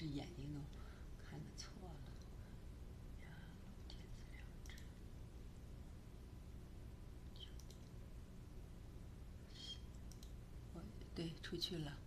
这眼睛都看的错了。对，出去了。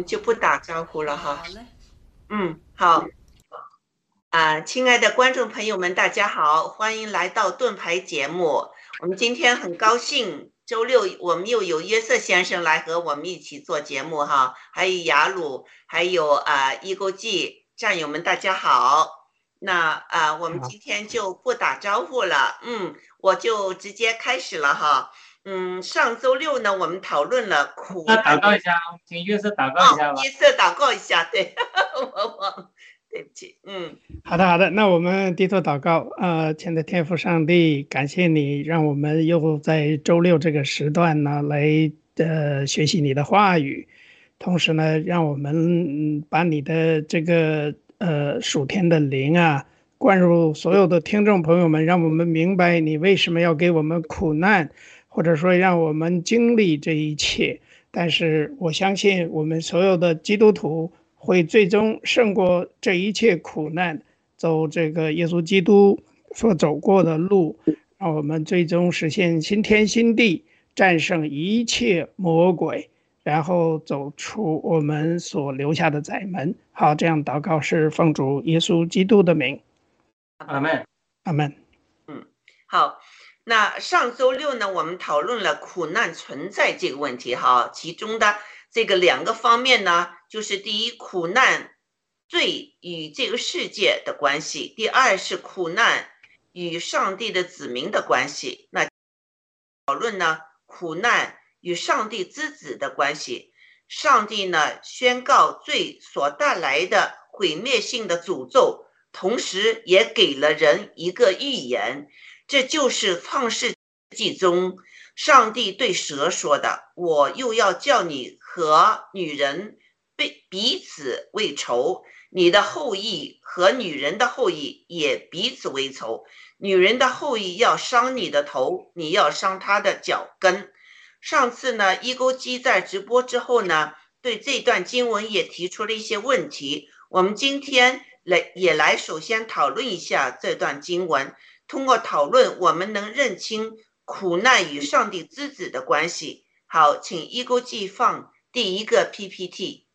们就不打招呼了哈。好嘞，嗯，好。啊，亲爱的观众朋友们，大家好，欢迎来到盾牌节目。我们今天很高兴，周六我们又有约瑟先生来和我们一起做节目哈，还有雅鲁，还有啊易购记战友们，大家好。那啊，我们今天就不打招呼了，嗯，我就直接开始了哈。嗯，上周六呢，我们讨论了苦那祷告一下，请约瑟祷告一下吧哦，。约瑟祷告一下，对，我我，对不起，嗯。好的，好的，那我们低头祷告。呃，亲爱的天父上帝，感谢你让我们又在周六这个时段呢，来呃学习你的话语，同时呢，让我们嗯把你的这个呃属天的灵啊灌入所有的听众朋友们，让我们明白你为什么要给我们苦难，或者说让我们经历这一切。但是我相信我们所有的基督徒会最终胜过这一切苦难，走这个耶稣基督所走过的路，让我们最终实现新天新地，战胜一切魔鬼，然后走出我们所留下的窄门。好，这样祷告是奉主耶稣基督的名，阿门。阿门。嗯好，那上周六呢，我们讨论了苦难存在这个问题哈，其中的这个两个方面呢，就是第一，苦难罪与这个世界的关系；第二是苦难与上帝的子民的关系。那讨论呢，苦难与上帝之子的关系。上帝呢，宣告罪所带来的毁灭性的诅咒，同时也给了人一个预言。这就是创世纪中上帝对蛇说的：“我又要叫你和女人被彼此为仇，你的后裔和女人的后裔也彼此为仇。女人的后裔要伤你的头，你要伤她的脚跟。”上次呢，一钩机在直播之后呢，对这段经文也提出了一些问题。我们今天来也来首先讨论一下这段经文。通过讨论，我们能认清苦难与上帝之子的关系。好，请一钩记放第一个 PPT。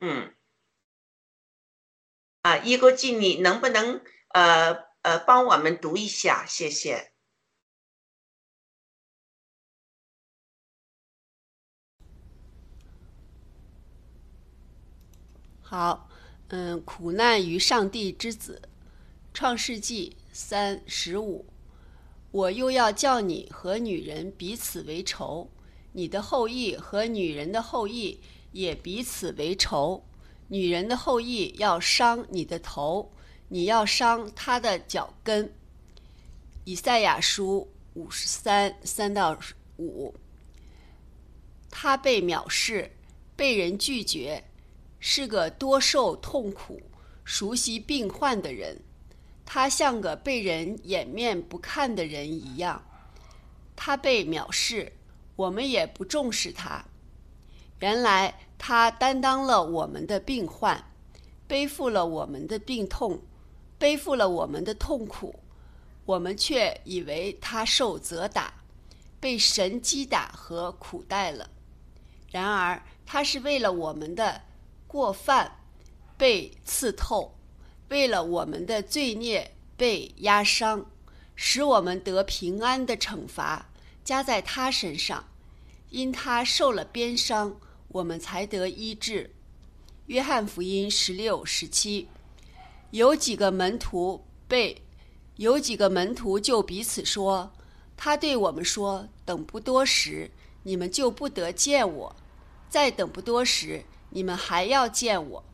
嗯，啊，一钩记，你能不能呃呃帮我们读一下？谢谢。好，嗯，苦难于上帝之子，创世纪三十五，我又要叫你和女人彼此为仇，你的后裔和女人的后裔也彼此为仇，女人的后裔要伤你的头，你要伤她的脚跟。以赛亚书五十三三到五，他被藐视，被人拒绝。是个多受痛苦、熟悉病患的人，他像个被人掩面不看的人一样。他被藐视，我们也不重视他。原来他担当了我们的病患，背负了我们的病痛，背负了我们的痛苦，我们却以为他受责打，被神击打和苦待了。然而他是为了我们的。过犯被刺透，为了我们的罪孽被压伤，使我们得平安的惩罚加在他身上，因他受了鞭伤，我们才得医治。约翰福音十六十七，有几个门徒被，有几个门徒就彼此说，他对我们说：“等不多时，你们就不得见我；再等不多时。”你们还要见我，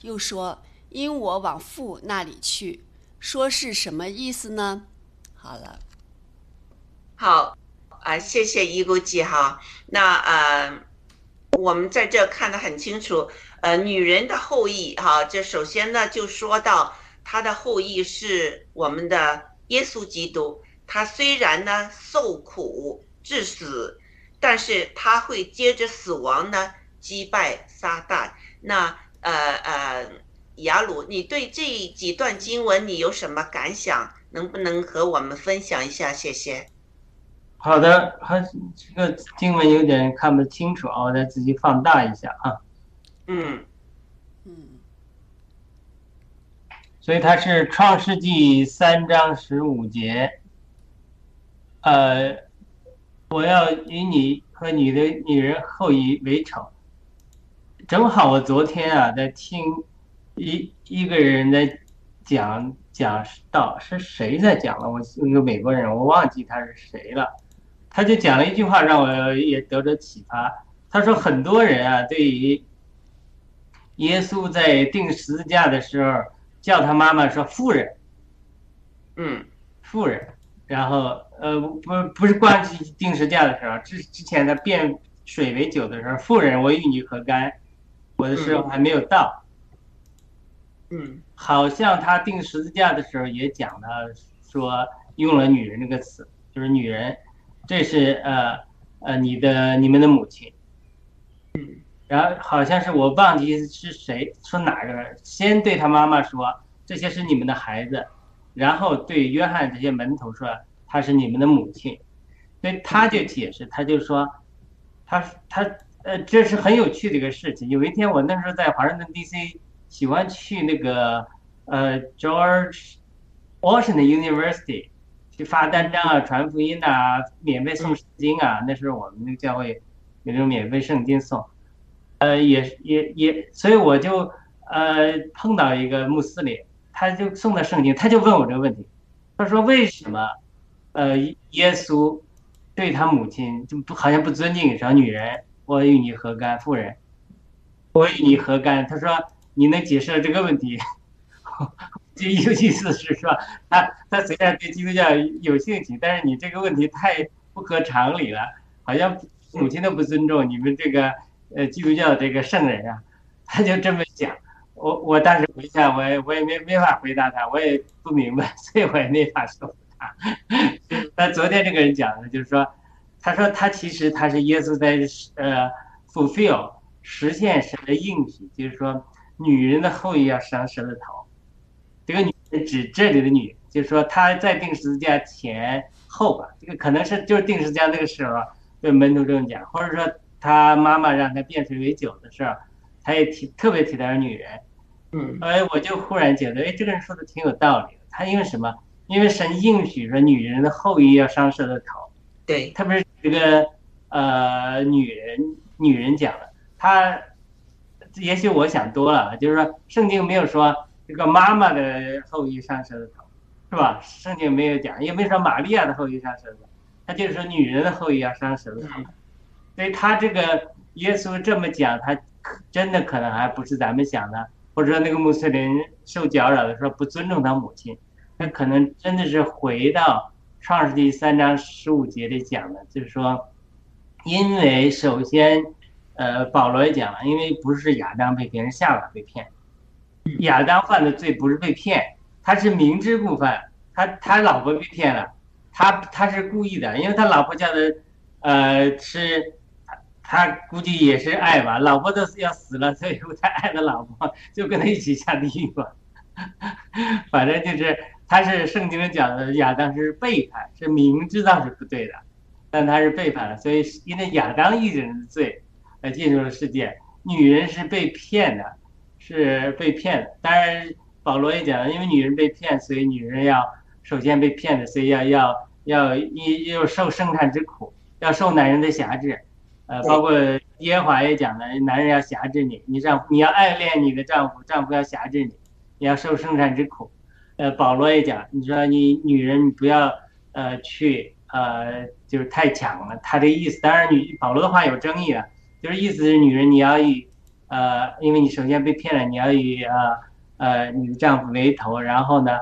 又说因我往父那里去，说是什么意思呢？好了，好啊，谢谢一钩记哈。那呃，我们在这看得很清楚，呃，女人的后裔哈，这首先呢就说到她的后裔是我们的耶稣基督，他虽然呢受苦致死，但是他会接着死亡呢。击败撒旦，那呃呃，雅鲁，你对这几段经文你有什么感想？能不能和我们分享一下？谢谢。好的，还这个经文有点看不清楚啊，我再自己放大一下啊。嗯嗯所以它是创世纪三章十五节，呃，我要以你和你的女人后裔为仇。正好我昨天啊在听一一个人在讲讲到，是谁在讲了？我一个美国人，我忘记他是谁了。他就讲了一句话，让我也得着启发。他说很多人啊，对于耶稣在定十字架的时候。叫他妈妈说妇人，嗯妇人，然后呃不不是关钉十字架的时候，之之前他变水为酒的时候，妇人我与你何干？我的时候还没有到，嗯。好像他定十字架的时候也讲了，说用了女人这个词，就是女人，这是呃呃你的你们的母亲，嗯。然后好像是我忘记是谁说哪个人先对他妈妈说这些是你们的孩子，然后对约翰这些门徒说她是你们的母亲，所以他就解释，他就说，他他呃这是很有趣的一个事情。有一天我那时候在华盛顿 D.C. 喜欢去那个呃 George Washington University 去发单张啊、传福音啊、免费送圣经啊。那时候我们那个教会有那种免费圣经送。呃，也也也，所以我就呃碰到一个穆斯林，他就送的圣经，他就问我这个问题，他说为什么呃耶稣对他母亲就不好像不尊敬说女人，我与你何干？妇人，我与你何干？他说你能解释这个问题？就有意思是说，他他虽然对基督教有兴趣，但是你这个问题太不合常理了，好像母亲都不尊重你们这个。呃，基督教这个圣人啊，他就这么讲，我我当时回想，我也我也没没法回答他，我也不明白，所以我也没法说服他。但昨天这个人讲的，就是说，他说他其实他是耶稣在呃 fulfill 实现神的应许，就是说女人的后裔要伤神的头。这个女人指这里的女，就是说她在定十字架前后吧，这个可能是就是定十字架那个时候对门徒这么讲，或者说。他妈妈让他变水为酒的事儿，他也提特别提到女人，嗯，哎，我就忽然觉得，哎，这个人说的挺有道理的。他因为什么？因为神应许说女人的后裔要伤蛇的头，对，特别是这个呃女人女人讲的，她也许我想多了，就是说圣经没有说这个妈妈的后裔伤蛇的头，是吧？圣经没有讲，也没说玛利亚的后裔伤蛇的头，他就是说女人的后裔要伤蛇的头。所以他这个耶稣这么讲，他真的可能还不是咱们想的，或者说那个穆斯林受搅扰的时候不尊重他母亲，那可能真的是回到创世纪三章十五节里讲的，就是说，因为首先，呃，保罗也讲了，因为不是亚当被骗，是夏娃被骗，亚当犯的罪不是被骗，他是明知故犯，他他老婆被骗了，他他是故意的，因为他老婆叫的，呃，是。他估计也是爱吧，老婆都要死了，所以他爱的老婆就跟他一起下地狱吧。反正就是他是圣经里讲的亚当是背叛，是明知道是不对的，但他是背叛了，所以因为亚当一人的罪而进入了世界，女人是被骗的，是被骗的。当然保罗也讲了，因为女人被骗，所以女人要首先被骗的，所以要要要一要受生产之苦，要受男人的辖制。呃，包括耶和华也讲了，男人要辖制你，你丈夫你要爱恋你的丈夫，丈夫要辖制你，你要受生产之苦。呃，保罗也讲，你说你女人不要呃去呃就是太强了，他的意思，当然女保罗的话有争议啊，就是意思是女人你要以呃，因为你首先被骗了，你要以呃呃你的丈夫为头，然后呢，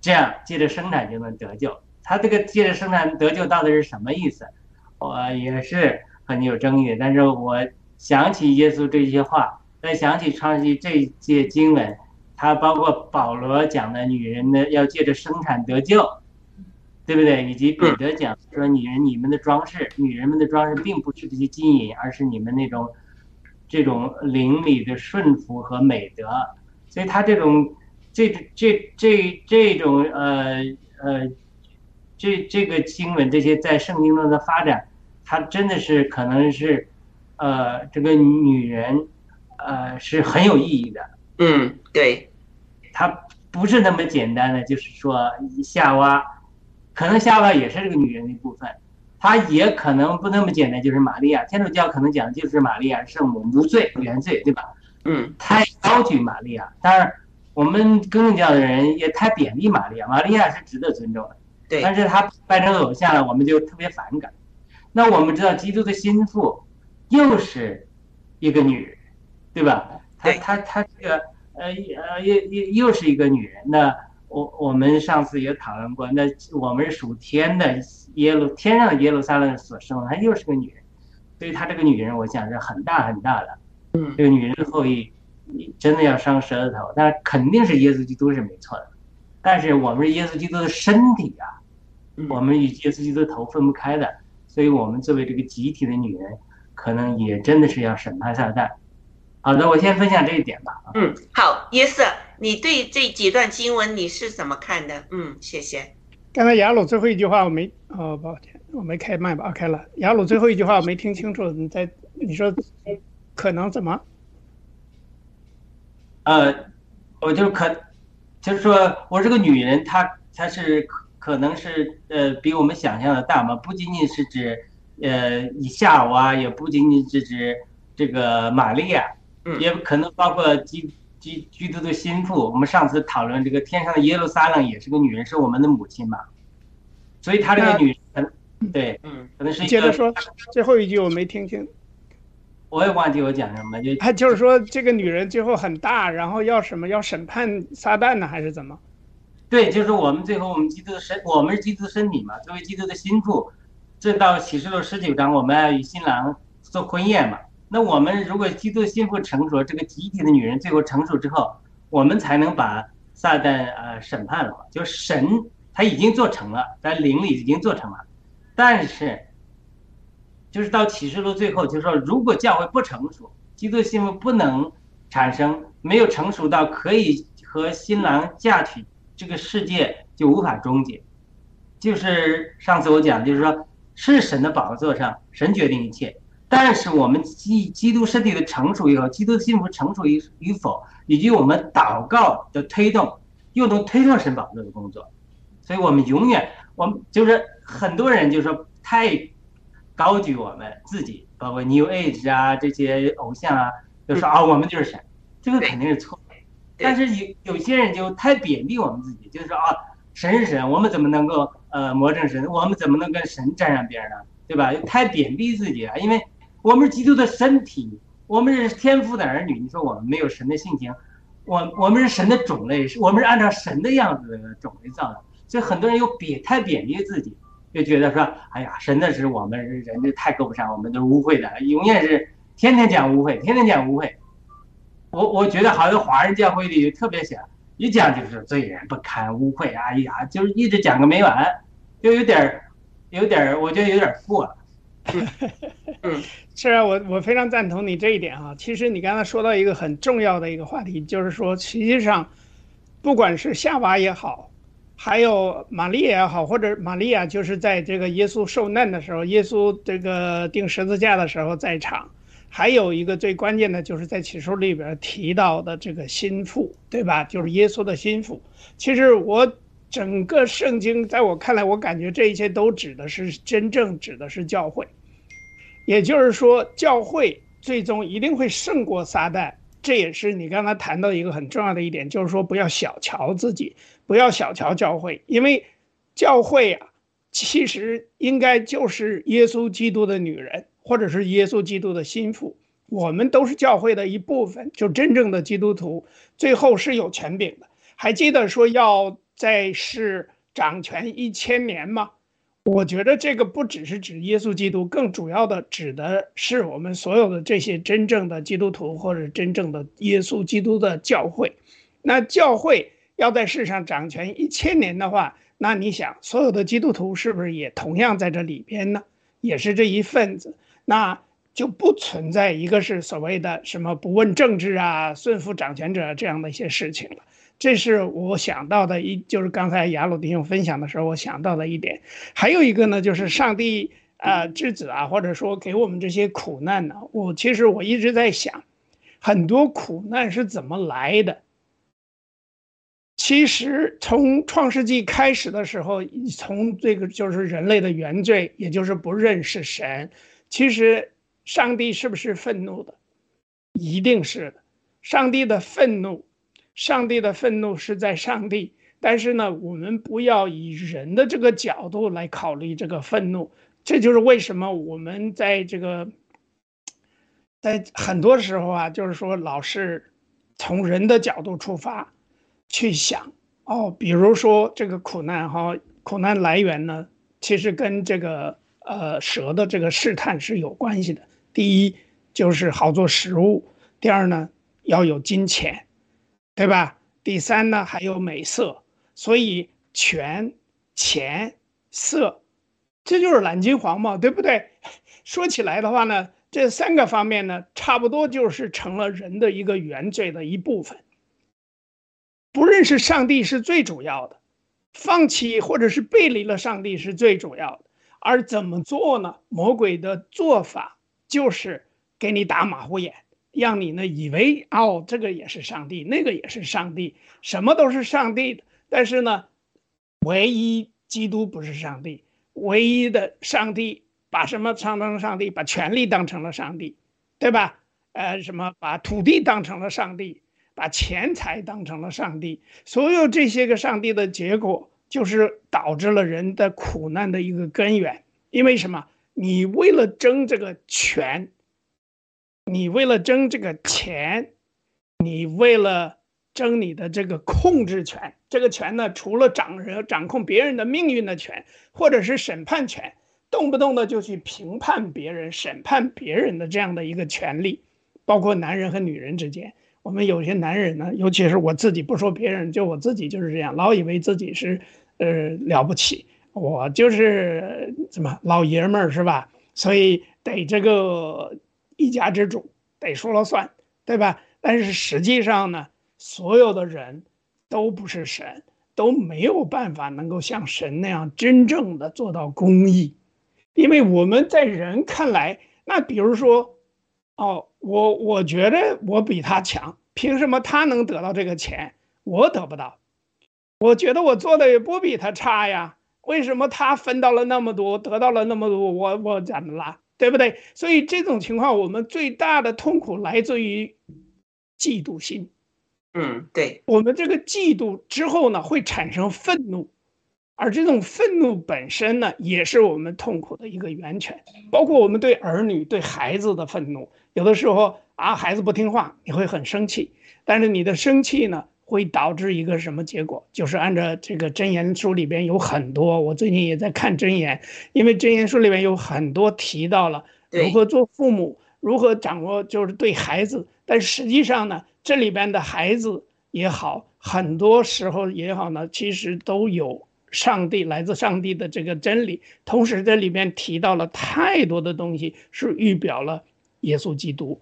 这样借着生产就能得救。他这个借着生产得救到底是什么意思？我也是。很有争议，但是我想起耶稣这些话，再想起创世纪这一节经文，它包括保罗讲的女人呢要借着生产得救，对不对？以及彼得讲说女人你们的装饰，女人们的装饰并不是这些金银，而是你们那种这种灵里的顺服和美德。所以他这种这这这这种呃呃这这个经文这些在圣经中的发展，它真的是可能是呃这个女人呃是很有意义的。嗯，对，它不是那么简单的，就是说夏娃，可能夏娃也是这个女人的一部分，她也可能不那么简单，就是玛利亚。天主教可能讲的就是玛利亚圣母无罪原罪，对吧？嗯太高举玛利亚，当然我们更正教的人也太贬低玛利亚，玛利亚是值得尊重的，对，但是她拜成偶像了，我们就特别反感。那我们知道基督的心腹又是一个女人，对吧？她她她这个呃呃又又又是一个女人。那我我们上次也讨论过，那我们是属天的耶路天上的耶路撒冷所生的，她又是个女人，所以她这个女人，我想是很大很大的。嗯这个女人的后裔真的要伤舌头，但肯定是耶稣基督是没错的。但是我们是耶稣基督的身体啊，嗯我们与耶稣基督的头分不开的，所以我们作为这个集体的女人，可能也真的是要审判撒旦。好的，我先分享这一点吧。嗯，好，约瑟，你对这几段经文你是怎么看的？嗯，谢谢。刚才雅鲁最后一句话我没，哦，抱歉，我没开麦吧？啊，开了。雅鲁最后一句话我没听清楚，你在你说可能怎么？呃，我就可，就是说我这个女人，她她是可可能是呃比我们想象的大嘛，不仅仅是指呃以夏娃，也不仅仅是指这个玛利亚，嗯也可能包括基基基督的心腹。我们上次讨论这个天上的耶路撒冷也是个女人，是我们的母亲嘛，所以她这个女人，对，嗯可能是一个，接着说，最后一句我没听清。我也忘记我讲什么，就他就是说这个女人最后很大，然后要什么？要审判撒旦呢，还是怎么？对，就是我们最后我们基督的身，我们是基督的身体嘛，作为基督的心腹，这到启示录十九章，我们要与新郎做婚宴嘛。那我们如果基督的心腹成熟，这个集体的女人最后成熟之后，我们才能把撒旦呃审判了。就神他已经做成了，在灵里已经做成了，但是就是到启示录最后，就是说如果教会不成熟，基督的心不能产生，没有成熟到可以和新郎嫁娶。这个世界就无法终结。就是上次我讲，就是说，是神的宝座上，神决定一切。但是我们基基督身体的成熟以后，基督的幸福成熟与与否，以及我们祷告的推动，又能推动神宝座的工作。所以我们永远，我们就是很多人就说太高举我们自己，包括 New Age 啊这些偶像啊，就说啊我们就是神，这个肯定是错的。但是有有些人就太贬低我们自己，就是说啊，神是神，我们怎么能够呃魔怔神？我们怎么能跟神沾上边呢？对吧？太贬低自己了，因为我们是基督的身体，我们是天父的儿女。你说我们没有神的性情，我我们是神的种类，是我们是按照神的样子的种类造的。所以很多人又贬太贬低自己，就觉得说，哎呀，神的是我们人就太够不上，我们都污秽的，永远是天天讲污秽，天天讲污秽。我我觉得好像华人教会里特别想一讲就是罪人不堪污秽，哎呀，就是一直讲个没完，就有点儿，有点儿，我觉得有点过了。嗯 是啊，我我非常赞同你这一点啊。其实你刚才说到一个很重要的一个话题，就是说，实际上，不管是夏娃也好，还有玛利亚也好，或者玛利亚就是在这个耶稣受难的时候，耶稣这个钉十字架的时候在场。还有一个最关键的就是在启示录里边提到的这个心腹，对吧？就是耶稣的心腹。其实我整个圣经在我看来，我感觉这一切都指的是真正指的是教会。也就是说，教会最终一定会胜过撒旦。这也是你刚才谈到一个很重要的一点，就是说不要小瞧自己，不要小瞧教会，因为教会啊，其实应该就是耶稣基督的女人，或者是耶稣基督的心腹。我们都是教会的一部分，就真正的基督徒，最后是有权柄的。还记得说要在世掌权一千年吗？我觉得这个不只是指耶稣基督，更主要的指的是我们所有的这些真正的基督徒或者真正的耶稣基督的教会。那教会要在世上掌权一千年的话，那你想，所有的基督徒是不是也同样在这里边呢？也是这一份子？那就不存在一个是所谓的什么不问政治啊、顺服掌权者这样的一些事情了。这是我想到的一，就是刚才雅鲁弟兄分享的时候我想到的一点。还有一个呢，就是上帝啊之子啊，或者说给我们这些苦难呢，我其实我一直在想，很多苦难是怎么来的。其实从创世纪开始的时候，从这个就是人类的原罪，也就是不认识神。其实上帝是不是愤怒的？一定是的。上帝的愤怒，上帝的愤怒是在上帝。但是呢，我们不要以人的这个角度来考虑这个愤怒。这就是为什么我们在这个，在很多时候啊，就是说老是从人的角度出发。去想哦，比如说这个苦难哈，苦难来源呢，其实跟这个呃蛇的这个试探是有关系的。第一就是好做食物，第二呢要有金钱，对吧？第三呢还有美色，所以权、钱、色，这就是蓝金黄嘛，对不对？说起来的话呢，这三个方面呢，差不多就是成了人的一个原罪的一部分。不认识上帝是最主要的，放弃或者是背离了上帝是最主要的。而怎么做呢？魔鬼的做法就是给你打马虎眼，让你呢以为哦，这个也是上帝，那个也是上帝，什么都是上帝的。但是呢，唯一基督不是上帝，唯一的上帝把什么当成上帝？把权力当成了上帝，对吧？呃，什么把土地当成了上帝？把钱财当成了上帝，所有这些个上帝的结果，就是导致了人的苦难的一个根源。因为什么？你为了争这个权，你为了争这个钱，你为了争你的这个控制权，这个权呢，除了掌掌控别人的命运的权，或者是审判权，动不动的就去评判别人、审判别人的这样的一个权利，包括男人和女人之间。我们有些男人呢，尤其是我自己，不说别人，就我自己就是这样，老以为自己是，呃，了不起，我就是怎么老爷们儿是吧？所以得这个一家之主得说了算，对吧？但是实际上呢，所有的人都不是神，都没有办法能够像神那样真正的做到公义，因为我们在人看来，那比如说。哦，我我觉得我比他强，凭什么他能得到这个钱，我得不到？我觉得我做的也不比他差呀，为什么他分到了那么多，得到了那么多，我我怎么了？对不对？所以这种情况，我们最大的痛苦来自于嫉妒心。嗯，对，我们这个嫉妒之后呢，会产生愤怒。而这种愤怒本身呢，也是我们痛苦的一个源泉，包括我们对儿女、对孩子的愤怒。有的时候啊，孩子不听话，你会很生气，但是你的生气呢，会导致一个什么结果？就是按照这个箴言书里边有很多，我最近也在看箴言，因为箴言书里面有很多提到了如何做父母，如何掌握就是对孩子。但实际上呢，这里边的孩子也好，很多时候也好呢，其实都有。上帝来自上帝的这个真理，同时这里面提到了太多的东西，是预表了耶稣基督。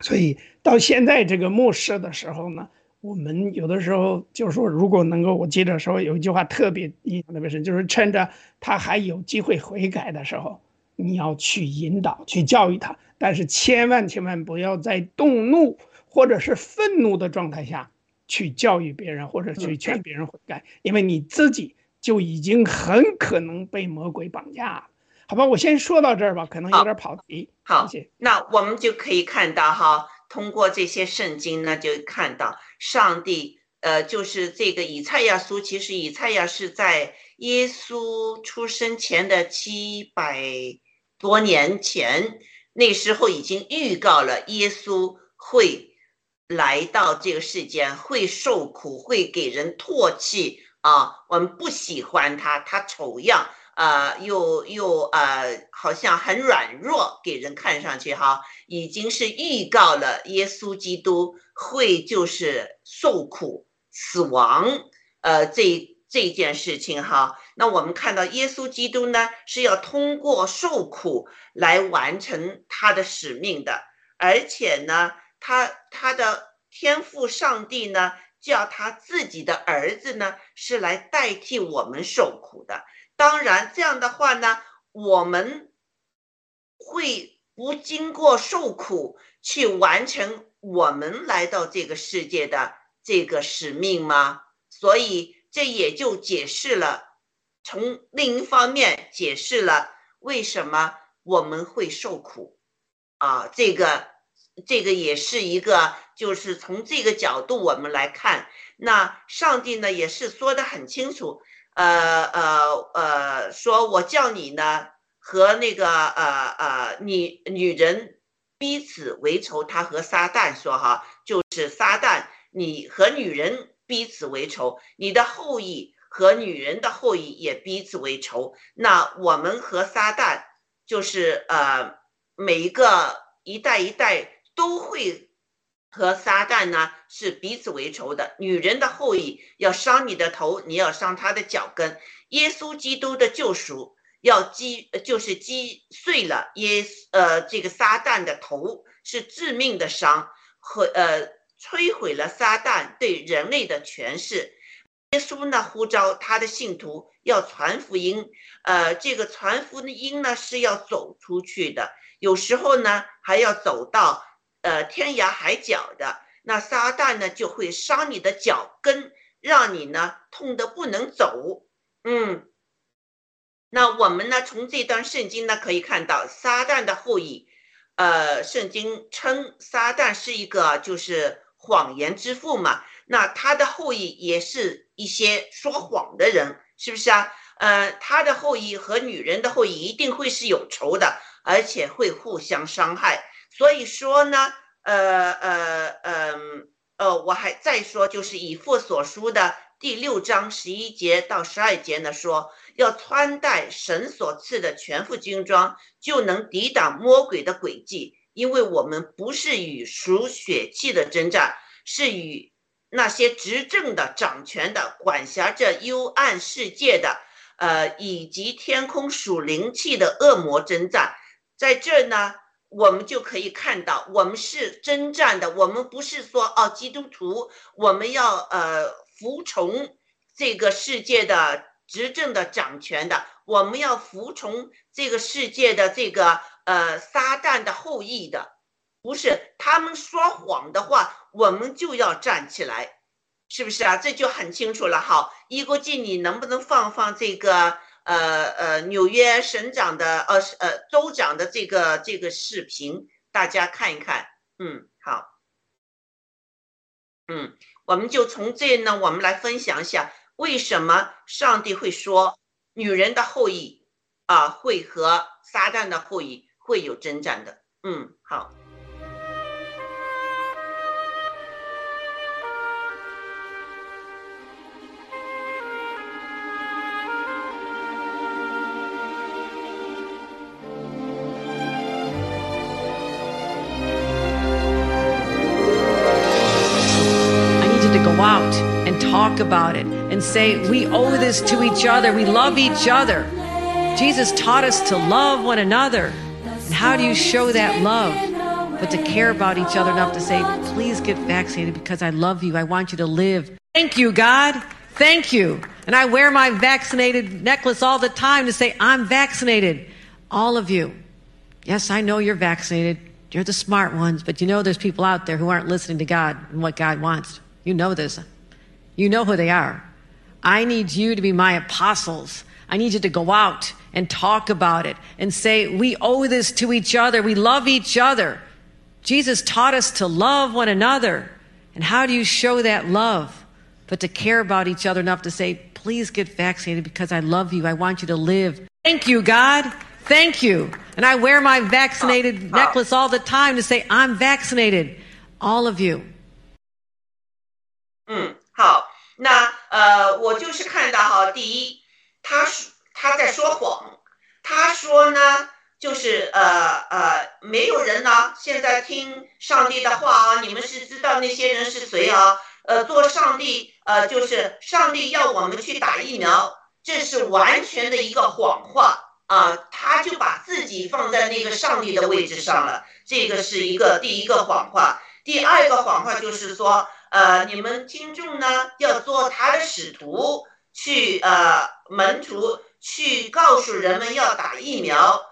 所以到现在这个末世的时候呢，我们有的时候就是说，如果能够，我记得说有一句话特别印象特别深，就是趁着他还有机会悔改的时候，你要去引导、去教育他，但是千万千万不要在动怒或者是愤怒的状态下。去教育别人或者去劝别人悔改，因为你自己就已经很可能被魔鬼绑架了。好吧，我先说到这儿吧，可能有点跑题。好，那我们就可以看到哈，通过这些圣经呢，就看到上帝，呃，就是这个以赛亚书，其实以赛亚是在耶稣出生前的七百多年前，那时候已经预告了耶稣会。来到这个世间会受苦，会给人唾弃啊！我们不喜欢他，他丑样，呃，又又呃，好像很软弱，给人看上去哈，已经是预告了耶稣基督会就是受苦、死亡，呃，这这件事情哈。那我们看到耶稣基督呢是要通过受苦来完成他的使命的，而且呢，他他的天父上帝呢叫他自己的儿子呢是来代替我们受苦的。当然，这样的话呢，我们会不经过受苦去完成我们来到这个世界的这个使命吗？所以这也就解释了，从另一方面解释了为什么我们会受苦啊。这个这个也是一个，就是从这个角度我们来看，那上帝呢也是说的很清楚。呃呃呃，说我叫你呢和那个呃呃女女人彼此为仇，他和撒旦说哈，就是撒旦，你和女人彼此为仇，你的后裔和女人的后裔也彼此为仇。那我们和撒旦就是呃每一个一代一代都会。和撒旦呢是彼此为仇的，女人的后裔要伤你的头，你要伤他的脚跟。耶稣基督的救赎要击，就是击碎了耶呃这个撒旦的头，是致命的伤和呃摧毁了撒旦对人类的权势。耶稣呢呼召他的信徒要传福音，呃这个传福音呢是要走出去的，有时候呢还要走到。呃，天涯海角的那撒旦呢，就会伤你的脚跟，让你呢痛得不能走。嗯，那我们呢从这段圣经呢可以看到，撒旦的后裔，呃，圣经称撒旦是一个就是谎言之父嘛，那他的后裔也是一些说谎的人，是不是啊？呃，他的后裔和女人的后裔一定会是有仇的，而且会互相伤害。所以说呢，呃呃嗯呃，我还再说，就是以父所书的第六章十一节到十二节呢，说要穿戴神所赐的全副军装，就能抵挡魔鬼的诡计，因为我们不是与属血气的征战，是与那些执政的、掌权的、管辖着幽暗世界的，呃，以及天空属灵气的恶魔征战，在这呢。我们就可以看到，我们是征战的。我们不是说哦，基督徒，我们要呃服从这个世界的执政的掌权的，我们要服从这个世界的这个呃撒旦的后裔的，不是他们说谎的话，我们就要站起来，是不是啊？这就很清楚了。好，一国际，你能不能放放这个？呃呃，纽约省长的呃呃州长的这个这个视频，大家看一看。嗯，好。嗯，我们就从这呢，我们来分享一下，为什么上帝会说女人的后裔啊会和撒旦的后裔会有征战的？嗯，好。Talk about it and say, we owe this to each other. We love each other. Jesus taught us to love one another. And how do you show that love? But to care about each other enough to say, please get vaccinated because I love you. I want you to live. Thank you, God. Thank you. And I wear my vaccinated necklace all the time to say, I'm vaccinated. All of you. Yes, I know you're vaccinated. You're the smart ones, but you know there's people out there who aren't listening to God and what God wants. You know this. You know who they are. I need you to be my apostles. I need you to go out and talk about it and say, we owe this to each other. We love each other. Jesus taught us to love one another. And how do you show that love? But to care about each other enough to say, please get vaccinated because I love you. I want you to live. Thank you, God. Thank you. And I wear my vaccinated uh, uh. necklace all the time to say, I'm vaccinated. All of you. Mm. 我就是看到哈，第一，他说他在说谎，他说呢，就是呃呃，没有人呢，现在听上帝的话啊，你们是知道那些人是谁啊？呃，做上帝，呃，就是上帝要我们去打疫苗，这是完全的一个谎话啊！他就把自己放在那个上帝的位置上了，这个是一个第一个谎话。第二个谎话就是说，呃，你们听众呢要做他的使徒，去呃门徒去告诉人们要打疫苗，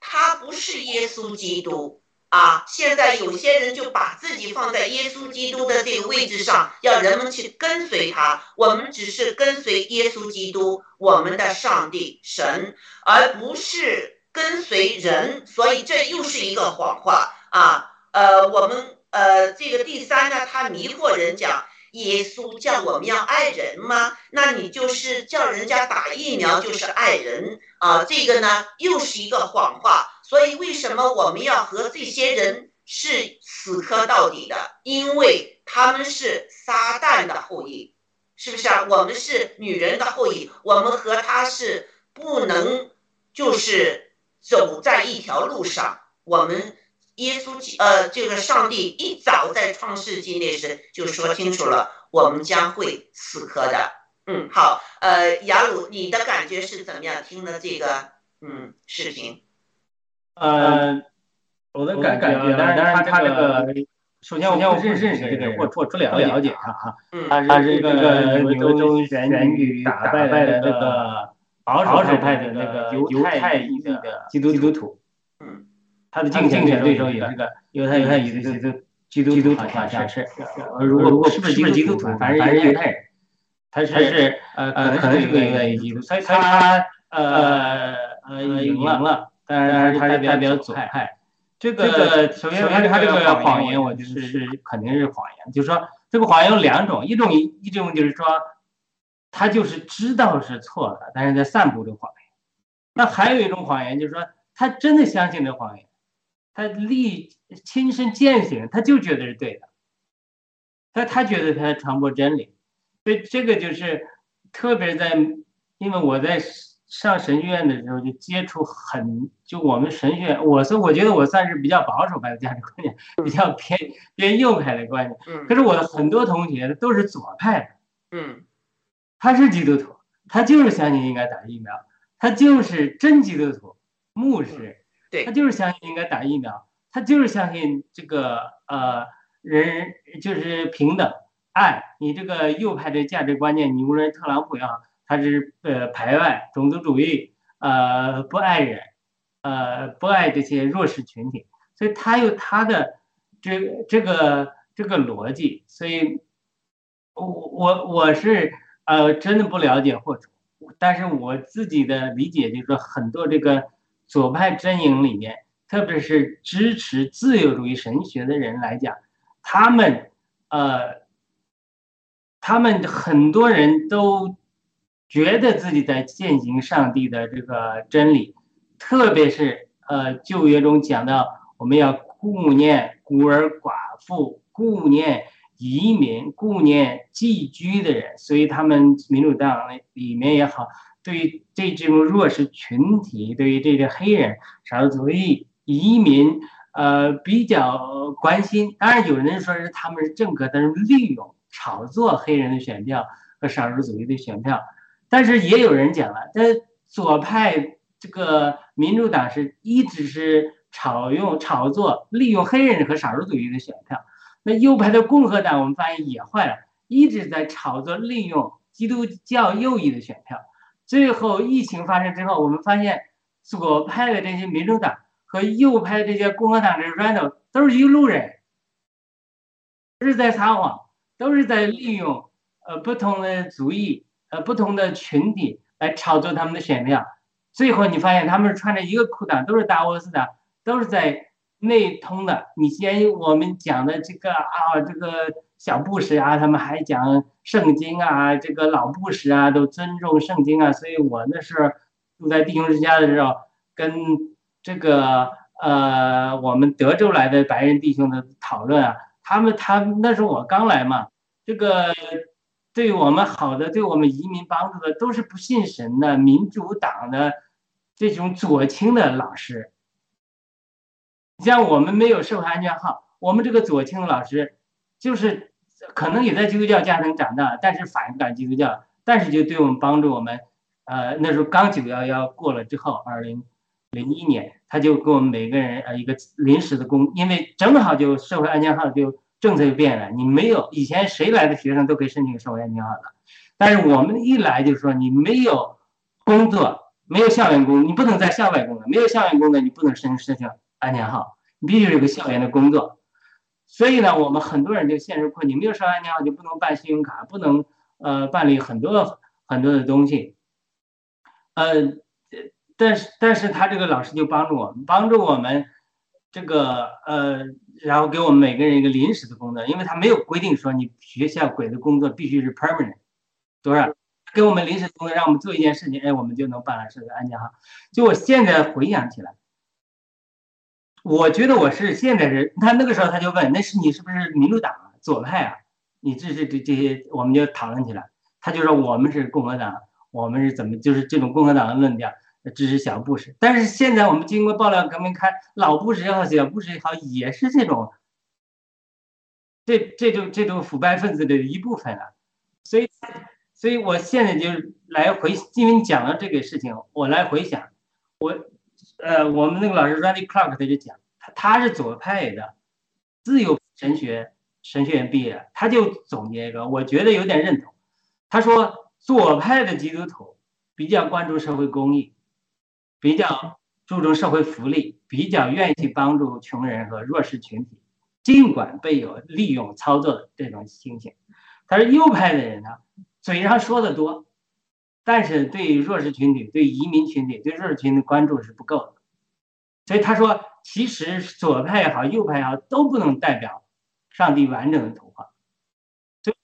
他不是耶稣基督。啊，现在有些人就把自己放在耶稣基督的这个位置上，要人们去跟随他。我们只是跟随耶稣基督，我们的上帝神，而不是跟随人。所以这又是一个谎话啊！呃，我们呃，这个第三呢，他迷惑人讲，耶稣叫我们要爱人吗？那你就是叫人家打疫苗就是爱人啊？这个呢，又是一个谎话。所以，为什么我们要和这些人是死磕到底的？因为他们是撒旦的后裔，是不是啊？我们是女人的后裔，我们和他是不能就是走在一条路上。我们耶稣呃，这个上帝一早在创世纪那时就说清楚了，我们将会死磕的。嗯，好，呃，雅鲁，你的感觉是怎么样？听了这个嗯视频。呃，我的感觉，当然他这个，首先我先我认识这个人，或或不了了解他啊，他是一个牛州选举打败的那个保守派的那个犹太裔的基督基督徒，嗯，他的竞选对手也是个犹太犹太裔的基督基督基督徒，好像是，如果如果是不是基督徒，反正是犹太人，他是呃可能是个犹太裔基督，所以他呃呃赢了。当然，他是代表左派。这个首先，他这个谎言，我就是肯定是谎言。就是说，这个谎言有两种，一种一种就是说，他就是知道是错的，但是在散布这个谎言。那还有一种谎言，就是说，他真的相信这谎言，他历亲身践行，他就觉得是对的。他他觉得他传播真理，所以这个就是特别在，因为我在。上神学院的时候就接触很，就我们神学院，我是我觉得我算是比较保守派的价值观念，比较偏偏右派的观念。嗯。可是我的很多同学都是左派的。嗯。他是基督徒，他就是相信应该打疫苗，他就是真基督徒，牧师。对。他就是相信应该打疫苗，他就是相信这个呃人就是平等爱。你这个右派的价值观念，你无论特朗普也好。他是呃排外种族主义，呃不爱人，呃不爱这些弱势群体，所以他有他的这这个这个逻辑，所以，我我我是呃真的不了解或者，但是我自己的理解就是说，很多这个左派阵营里面，特别是支持自由主义神学的人来讲，他们呃他们很多人都。觉得自己在践行上帝的这个真理，特别是呃旧约中讲到我们要顾念孤儿寡妇、顾念移民、顾念寄居的人，所以他们民主党里面也好，对于这种弱势群体，对于这个黑人、少数族裔、移民，呃比较关心。当然有人说是他们是政客，但是利用炒作黑人的选票和少数族裔的选票。但是也有人讲了，这左派这个民主党是一直是炒用炒作，利用黑人和少数族裔的选票。那右派的共和党，我们发现也坏了，一直在炒作利用基督教右翼的选票。最后疫情发生之后，我们发现左派的这些民主党和右派这些共和党的 Randall 都是一路人，都是在撒谎，都是在利用呃不同的族裔。呃，不同的群体来炒作他们的选票，最后你发现他们是穿着一个裤裆，都是大沃斯的，都是在内通的。你先我们讲的这个啊，这个小布什啊，他们还讲圣经啊，这个老布什啊，都尊重圣经啊。所以我那是住在弟兄之家的时候，跟这个呃我们德州来的白人弟兄的讨论啊，他们他那时候我刚来嘛，这个。对我们好的，对我们移民帮助的，都是不信神的民主党的这种左倾的老师。像我们没有社会安全号，我们这个左倾老师就是可能也在基督教家庭长大，但是反感基督教，但是就对我们帮助我们。呃，那时候刚九幺幺过了之后，二零零一年，他就给我们每个人呃一个临时的工，因为正好就社会安全号就政策就变了，你没有以前谁来的学生都可以申请社会安全号的，但是我们一来就说你没有工作，没有校园工，你不能在校外工作，没有校园工作你不能申申请安全号，你必须有个校园的工作。所以呢，我们很多人就陷入困境，没有上安全号就不能办信用卡，不能呃办理很多很多的东西。呃，但是但是他这个老师就帮助我们，帮助我们这个呃，然后给我们每个人一个临时的工作，因为他没有规定说你学校给的工作必须是 permanent，多少给我们临时工作，让我们做一件事情，哎，我们就能办了社会安全号。就我现在回想起来，我觉得我是现在是，他那个时候他就问，那是你是不是民主党左派啊？你这是这这些，我们就讨论起来，他就说我们是共和党。我们是怎么就是这种共和党的论调支持小布什，但是现在我们经过爆料革命看，老布什也好，小布什也好，也是这种，这这种这种腐败分子的一部分啊。所以，所以我现在就来回，因为你讲了这个事情，我来回想，我，呃，我们那个老师 Randy Clark 他就讲，他是左派的，自由神学神学院毕业，他就总结一个，我觉得有点认同，他说。左派的基督徒比较关注社会公益，比较注重社会福利，比较愿意去帮助穷人和弱势群体，尽管被有利用操作的这种倾向。但是右派的人呢，嘴上说的多，但是对弱势群体、对移民群体、对弱势群体关注是不够的。所以他说，其实左派也好，右派也好，都不能代表上帝完整的图画。所以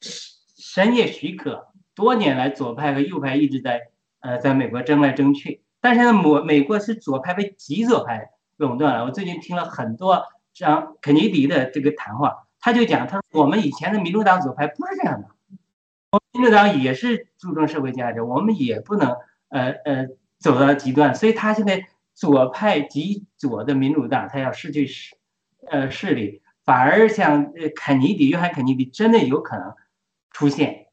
神也许可。多年来，左派和右派一直在呃，在美国争来争去。但是呢，美美国是左派被极左派垄断了。我最近听了很多像肯尼迪的这个谈话，他就讲，他说我们以前的民主党左派不是这样的，我们民主党也是注重社会价值，我们也不能呃呃走到极端。所以他现在左派极左的民主党，他要失去势呃势力，反而像呃肯尼迪、约翰肯尼迪真的有可能出现。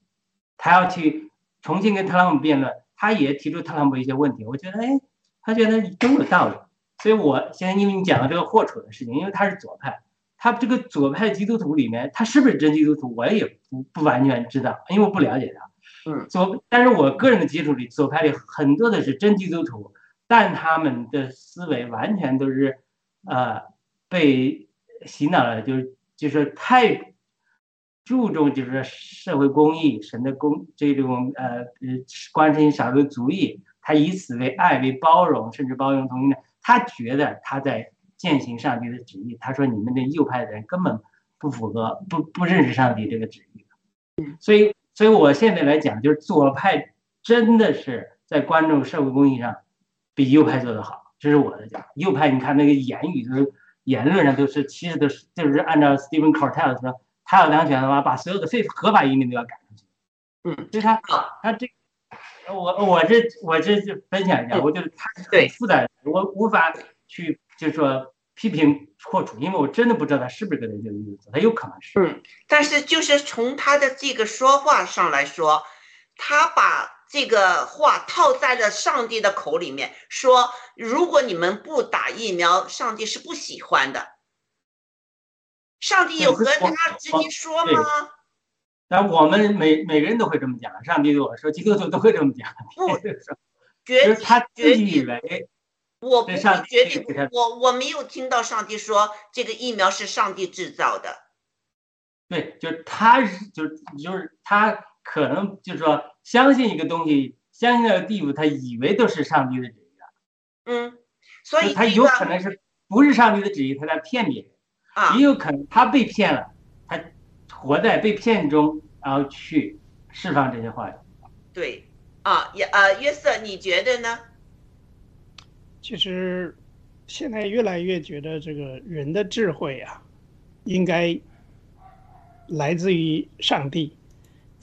他要去重新跟特朗普辩论，他也提出特朗普一些问题。我觉得，哎，他觉得都有道理。所以，我现在因为你讲的这个霍楚的事情，因为他是左派，他这个左派基督徒里面，他是不是真基督徒，我也不不完全知道，因为我不了解他。嗯，左，但是我个人的接触里，左派里很多的是真基督徒，但他们的思维完全都是，呃，被洗脑了，就是就是太。注重就是社会公益，神的公这种呃呃关心少数族裔，他以此为爱为包容，甚至包容同性恋。他觉得他在践行上帝的旨意。他说你们这右派的人根本不符合，不不认识上帝这个旨意。所以，所以我现在来讲，就是左派真的是在关注社会公益上比右派做得好。这是我的讲。右派你看那个言语都言论上都是，其实都是就是按照 Stephen c o r t e l 说。他要当选的话，把所有的非合法移民都要赶出去。嗯，所以他他这，我我这我这就分享一下，我觉得他是很复杂，我无法去就是说批评霍楚，因为我真的不知道他是不是个人这个意思，他有可能是。嗯，但是就是从他的这个说话上来说，他把这个话套在了上帝的口里面，说如果你们不打疫苗，上帝是不喜欢的。上帝有和他直接说吗？那我们每每个人都会这么讲，上帝对我说，基督徒都会这么讲。不，绝他绝以为我不会绝对，我我没有听到上帝说这个疫苗是上帝制造的。对，就是他是就就是他可能就是说相信一个东西，相信到地步，他以为都是上帝的旨意。嗯，所以他有可能是不是上帝的旨意，他在骗别人。也有可能他被骗了，他活在被骗中，然后去释放这些话语。对，啊，也呃，约瑟，你觉得呢？其实现在越来越觉得这个人的智慧啊，应该来自于上帝。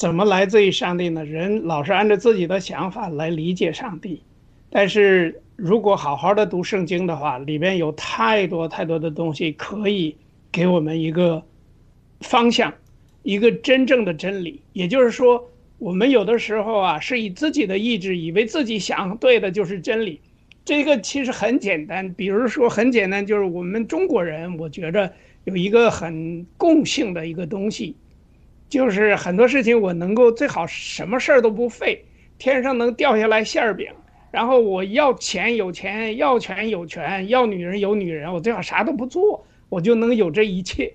怎么来自于上帝呢？人老是按照自己的想法来理解上帝，但是。如果好好的读圣经的话，里边有太多太多的东西可以给我们一个方向，一个真正的真理。也就是说，我们有的时候啊，是以自己的意志，以为自己想对的就是真理。这个其实很简单，比如说很简单，就是我们中国人，我觉着有一个很共性的一个东西，就是很多事情我能够最好什么事儿都不费，天上能掉下来馅儿饼，然后我要钱有钱，要权有权，要女人有女人，我最好啥都不做，我就能有这一切。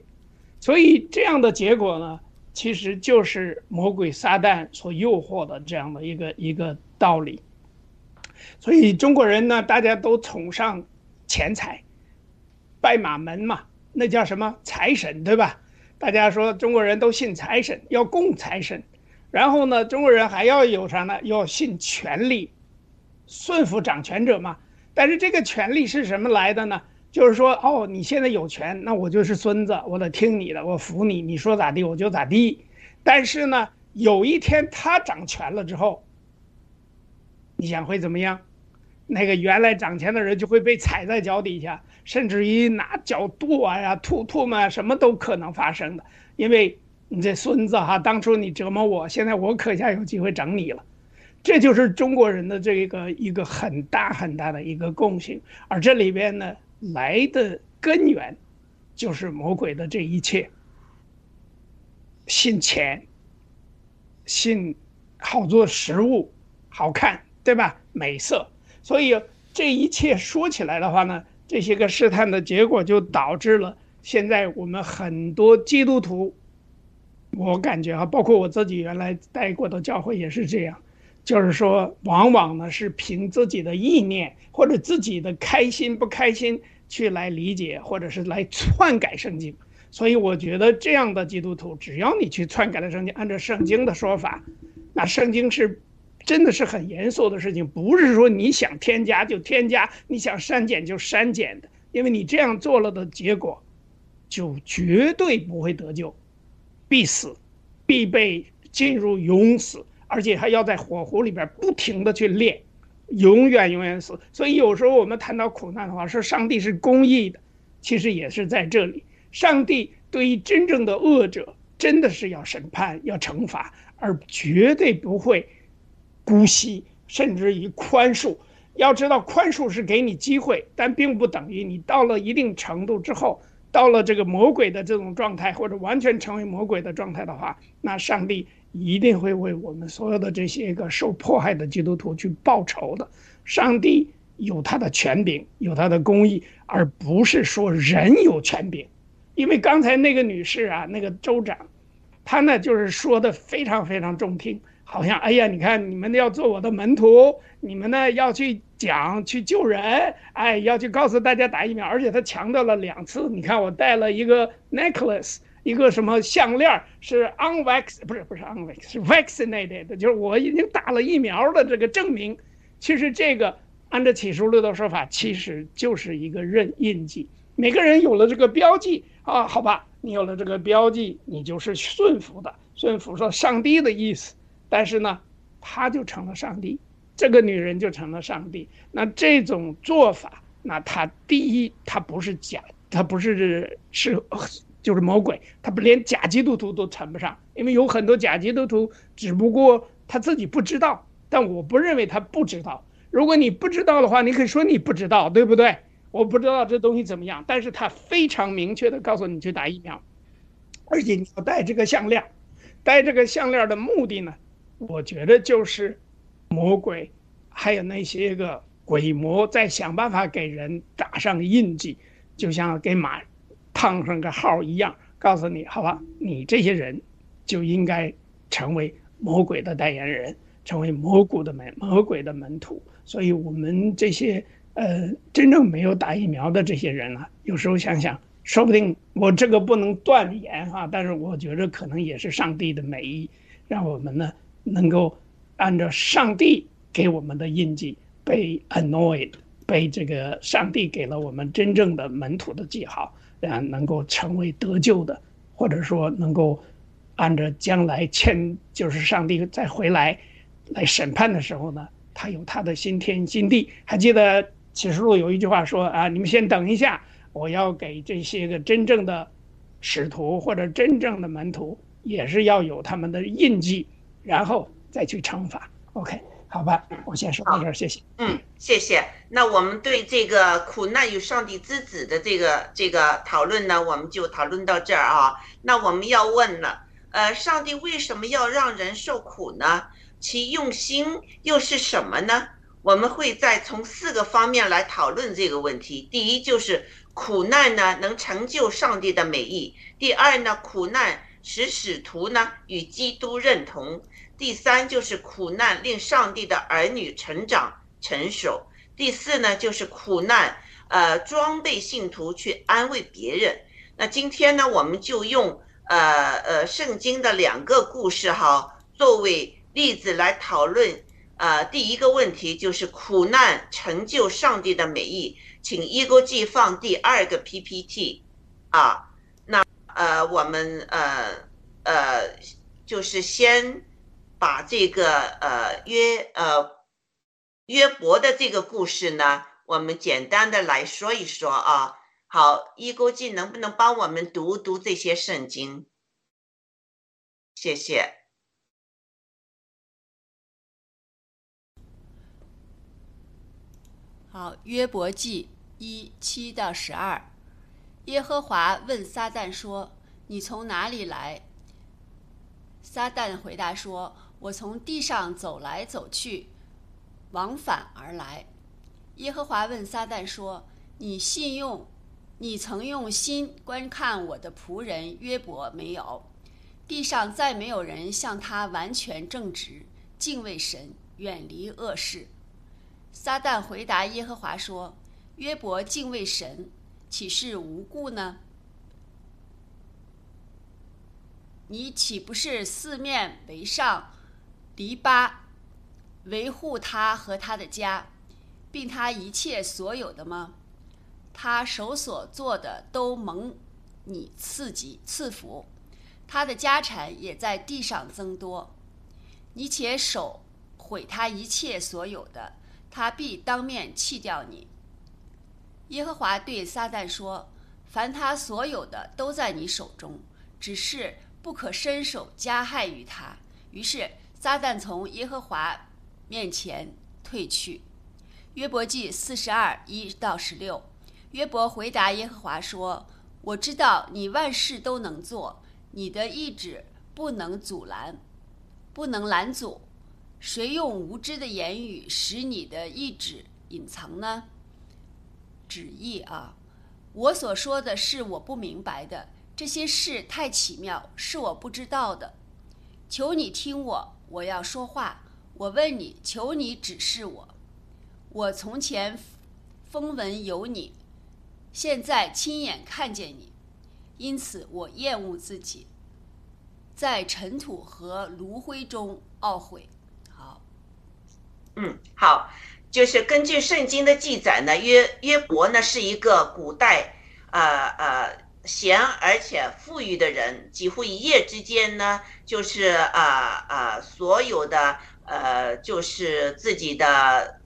所以这样的结果呢，其实就是魔鬼撒旦所诱惑的这样的一个一个道理。所以中国人呢，大家都崇尚钱财，拜马门嘛，那叫什么财神，对吧？大家说中国人都信财神，要供财神。然后呢，中国人还要有啥呢？要信权力，顺服掌权者嘛。但是这个权力是什么来的呢？就是说，哦，你现在有权，那我就是孙子，我得听你的，我服你，你说咋地我就咋地。但是呢，有一天他掌权了之后，你想会怎么样？那个原来掌权的人就会被踩在脚底下，甚至于拿脚跺啊呀、吐吐嘛，什么都可能发生的。因为你这孙子哈，当初你折磨我，现在我可下有机会整你了。这就是中国人的这个一个很大很大的一个共性，而这里边呢来的根源，就是魔鬼的这一切，信钱，信好做食物，好看，对吧？美色。所以这一切说起来的话呢，这些个试探的结果就导致了现在我们很多基督徒，我感觉啊，包括我自己原来待过的教会也是这样，就是说往往呢是凭自己的意念或者自己的开心不开心去来理解，或者是来篡改圣经。所以我觉得这样的基督徒，只要你去篡改了圣经，按照圣经的说法，那圣经是。真的是很严肃的事情，不是说你想添加就添加，你想删减就删减的，因为你这样做了的结果，就绝对不会得救，必死，必被进入永死，而且还要在火湖里边不停的去炼，永远永远死。所以有时候我们谈到苦难的话，说上帝是公义的，其实也是在这里，上帝对于真正的恶者，真的是要审判要惩罚，而绝对不会。姑息，甚至于宽恕。要知道，宽恕是给你机会，但并不等于你到了一定程度之后，到了这个魔鬼的这种状态，或者完全成为魔鬼的状态的话，那上帝一定会为我们所有的这些个受迫害的基督徒去报仇的。上帝有他的权柄，有他的公义，而不是说人有权柄。因为刚才那个女士啊，那个州长，他呢就是说的非常非常中听。好像哎呀，你看你们要做我的门徒，你们呢要去讲去救人，哎，要去告诉大家打疫苗，而且他强调了两次。你看我戴了一个 necklace，一个什么项链，是 unvax 不是不是 unvax 是 vaccinated，就是我已经打了疫苗的这个证明。其实这个按照启示录的说法，其实就是一个认印记。每个人有了这个标记啊，好吧，你有了这个标记，你就是顺服的，顺服说上帝的意思。但是呢，他就成了上帝，这个女人就成了上帝。那这种做法，那他第一，他不是假，他不是是就是魔鬼，他不连假基督徒都称不上，因为有很多假基督徒，只不过他自己不知道。但我不认为他不知道。如果你不知道的话，你可以说你不知道，对不对？我不知道这东西怎么样，但是他非常明确的告诉你去打疫苗，而且你要戴这个项链，戴这个项链的目的呢？我觉得就是魔鬼，还有那些个鬼魔在想办法给人打上印记，就像给马烫上个号一样，告诉你，好吧，你这些人就应该成为魔鬼的代言人，成为魔鬼的门魔鬼的门徒。所以，我们这些呃真正没有打疫苗的这些人啊，有时候想想，说不定我这个不能断言哈，但是我觉得可能也是上帝的美意，让我们呢。能够按照上帝给我们的印记被 annointed，被这个上帝给了我们真正的门徒的记号，啊，能够成为得救的，或者说能够按照将来签，就是上帝再回来来审判的时候呢，他有他的新天新地。还记得启示录有一句话说啊，你们先等一下，我要给这些个真正的使徒或者真正的门徒。也是要有他们的印记，然后再去惩罚。OK，好吧，我先说到这儿，谢谢。嗯，谢谢。那我们对这个苦难与上帝之子的这个这个讨论呢，我们就讨论到这儿啊。那我们要问了，呃，上帝为什么要让人受苦呢？其用心又是什么呢？我们会再从四个方面来讨论这个问题。第一，就是苦难呢能成就上帝的美意；第二呢，苦难使使徒呢与基督认同；第三，就是苦难令上帝的儿女成长成熟；第四呢，就是苦难呃装备信徒去安慰别人。那今天呢，我们就用呃呃圣经的两个故事哈作为例子来讨论。呃，第一个问题就是苦难成就上帝的美意，请一勾记放第二个 PPT 啊。那呃，我们呃呃，就是先把这个呃约呃约伯的这个故事呢，我们简单的来说一说啊。好，一勾记能不能帮我们读读这些圣经？谢谢。好，约伯记一七到十二，耶和华问撒旦说：“你从哪里来？”撒旦回答说：“我从地上走来走去，往返而来。”耶和华问撒旦说：“你信用，你曾用心观看我的仆人约伯没有？地上再没有人像他完全正直，敬畏神，远离恶事。”撒旦回答耶和华说：“约伯敬畏神，岂是无故呢？你岂不是四面围上篱笆，维护他和他的家，并他一切所有的吗？他手所做的都蒙你赐给赐福，他的家产也在地上增多。你且手毁他一切所有的。”他必当面弃掉你。耶和华对撒旦说：“凡他所有的都在你手中，只是不可伸手加害于他。”于是撒旦从耶和华面前退去。约伯记四十二一到十六。约伯回答耶和华说：“我知道你万事都能做，你的意志不能阻拦，不能拦阻。”谁用无知的言语使你的意志隐藏呢？旨意啊，我所说的是我不明白的，这些事太奇妙，是我不知道的。求你听我，我要说话。我问你，求你指示我。我从前风闻有你，现在亲眼看见你，因此我厌恶自己，在尘土和炉灰中懊悔。好嗯，好，就是根据圣经的记载呢，约约伯呢是一个古代呃呃闲而且富裕的人，几乎一夜之间呢，就是啊啊所有的呃就是自己的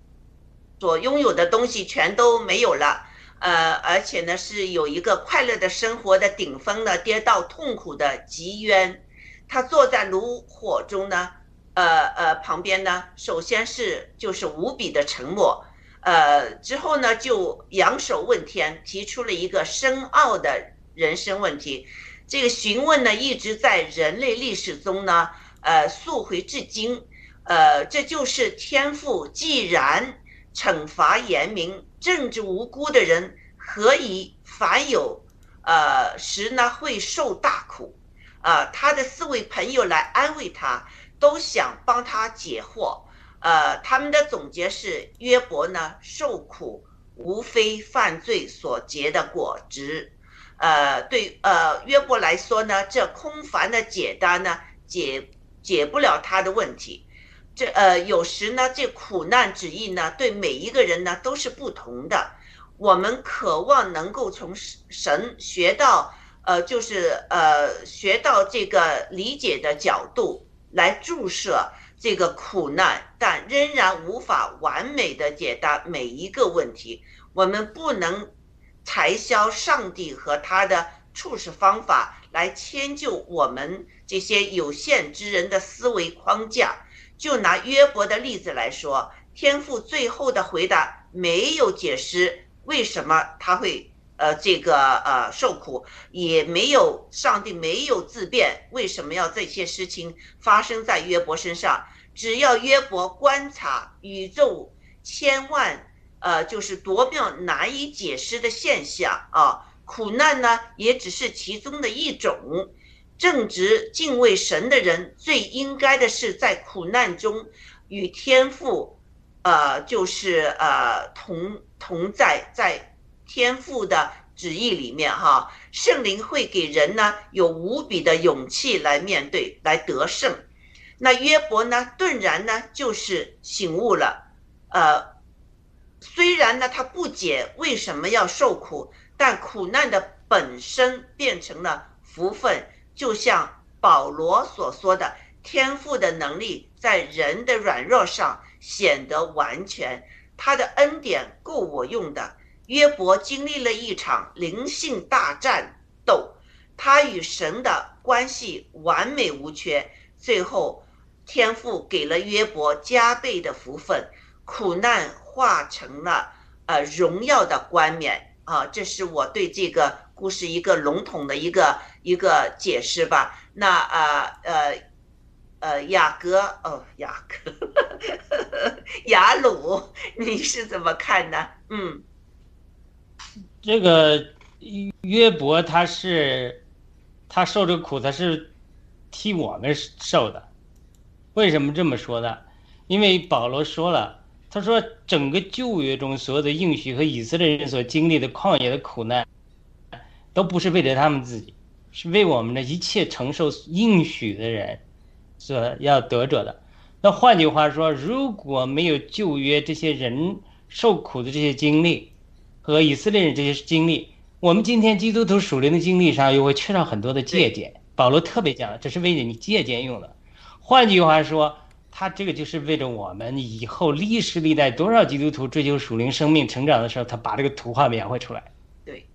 所拥有的东西全都没有了，呃，而且呢是有一个快乐的生活的顶峰呢，跌到痛苦的极渊，他坐在炉火中呢。呃呃，旁边呢，首先是就是无比的沉默，呃，之后呢就仰首问天，提出了一个深奥的人生问题。这个询问呢一直在人类历史中呢，呃，溯回至今。呃，这就是天父既然惩罚严明，政治无辜的人，何以凡有呃时呢会受大苦？啊，他的四位朋友来安慰他。都想帮他解惑，呃，他们的总结是约伯呢受苦无非犯罪所结的果子，呃，对，呃，约伯来说呢，这空泛的解答呢解解不了他的问题，这呃有时呢这苦难旨意呢对每一个人呢都是不同的，我们渴望能够从神学到，呃，就是呃学到这个理解的角度。来注射这个苦难，但仍然无法完美的解答每一个问题。我们不能才消上帝和他的处事方法来迁就我们这些有限之人的思维框架。就拿约伯的例子来说，天父最后的回答没有解释为什么他会呃这个呃受苦，也没有上帝没有自辩为什么要这些事情发生在约伯身上。只要约伯观察宇宙千万呃就是多妙难以解释的现象啊，苦难呢也只是其中的一种。正直敬畏神的人，最应该的是在苦难中与天父，呃，就是呃同同在，在天父的旨意里面哈，圣灵会给人呢有无比的勇气来面对，来得胜。那约伯呢，顿然呢就是醒悟了，呃，虽然呢他不解为什么要受苦，但苦难的本身变成了福分。就像保罗所说的，天赋的能力在人的软弱上显得完全，他的恩典够我用的。约伯经历了一场灵性大战斗，他与神的关系完美无缺。最后，天父给了约伯加倍的福分，苦难化成了呃荣耀的冠冕啊！这是我对这个。故事一个笼统的一个一个解释吧。那呃呃呃雅各哦雅各 雅鲁，你是怎么看呢？嗯，这个约伯他是他受这苦，他是替我们受的。为什么这么说呢？因为保罗说了，他说整个旧约中所有的应许和以色列人所经历的旷野的苦难。都不是为了他们自己，是为我们的一切承受应许的人所要得着的。那换句话说，如果没有旧约这些人受苦的这些经历和以色列人这些经历，我们今天基督徒属灵的经历上又会缺少很多的借鉴。保罗特别讲了，这是为了你借鉴用的。换句话说，他这个就是为了我们以后历史历代多少基督徒追求属灵生命成长的时候，他把这个图画描绘出来。对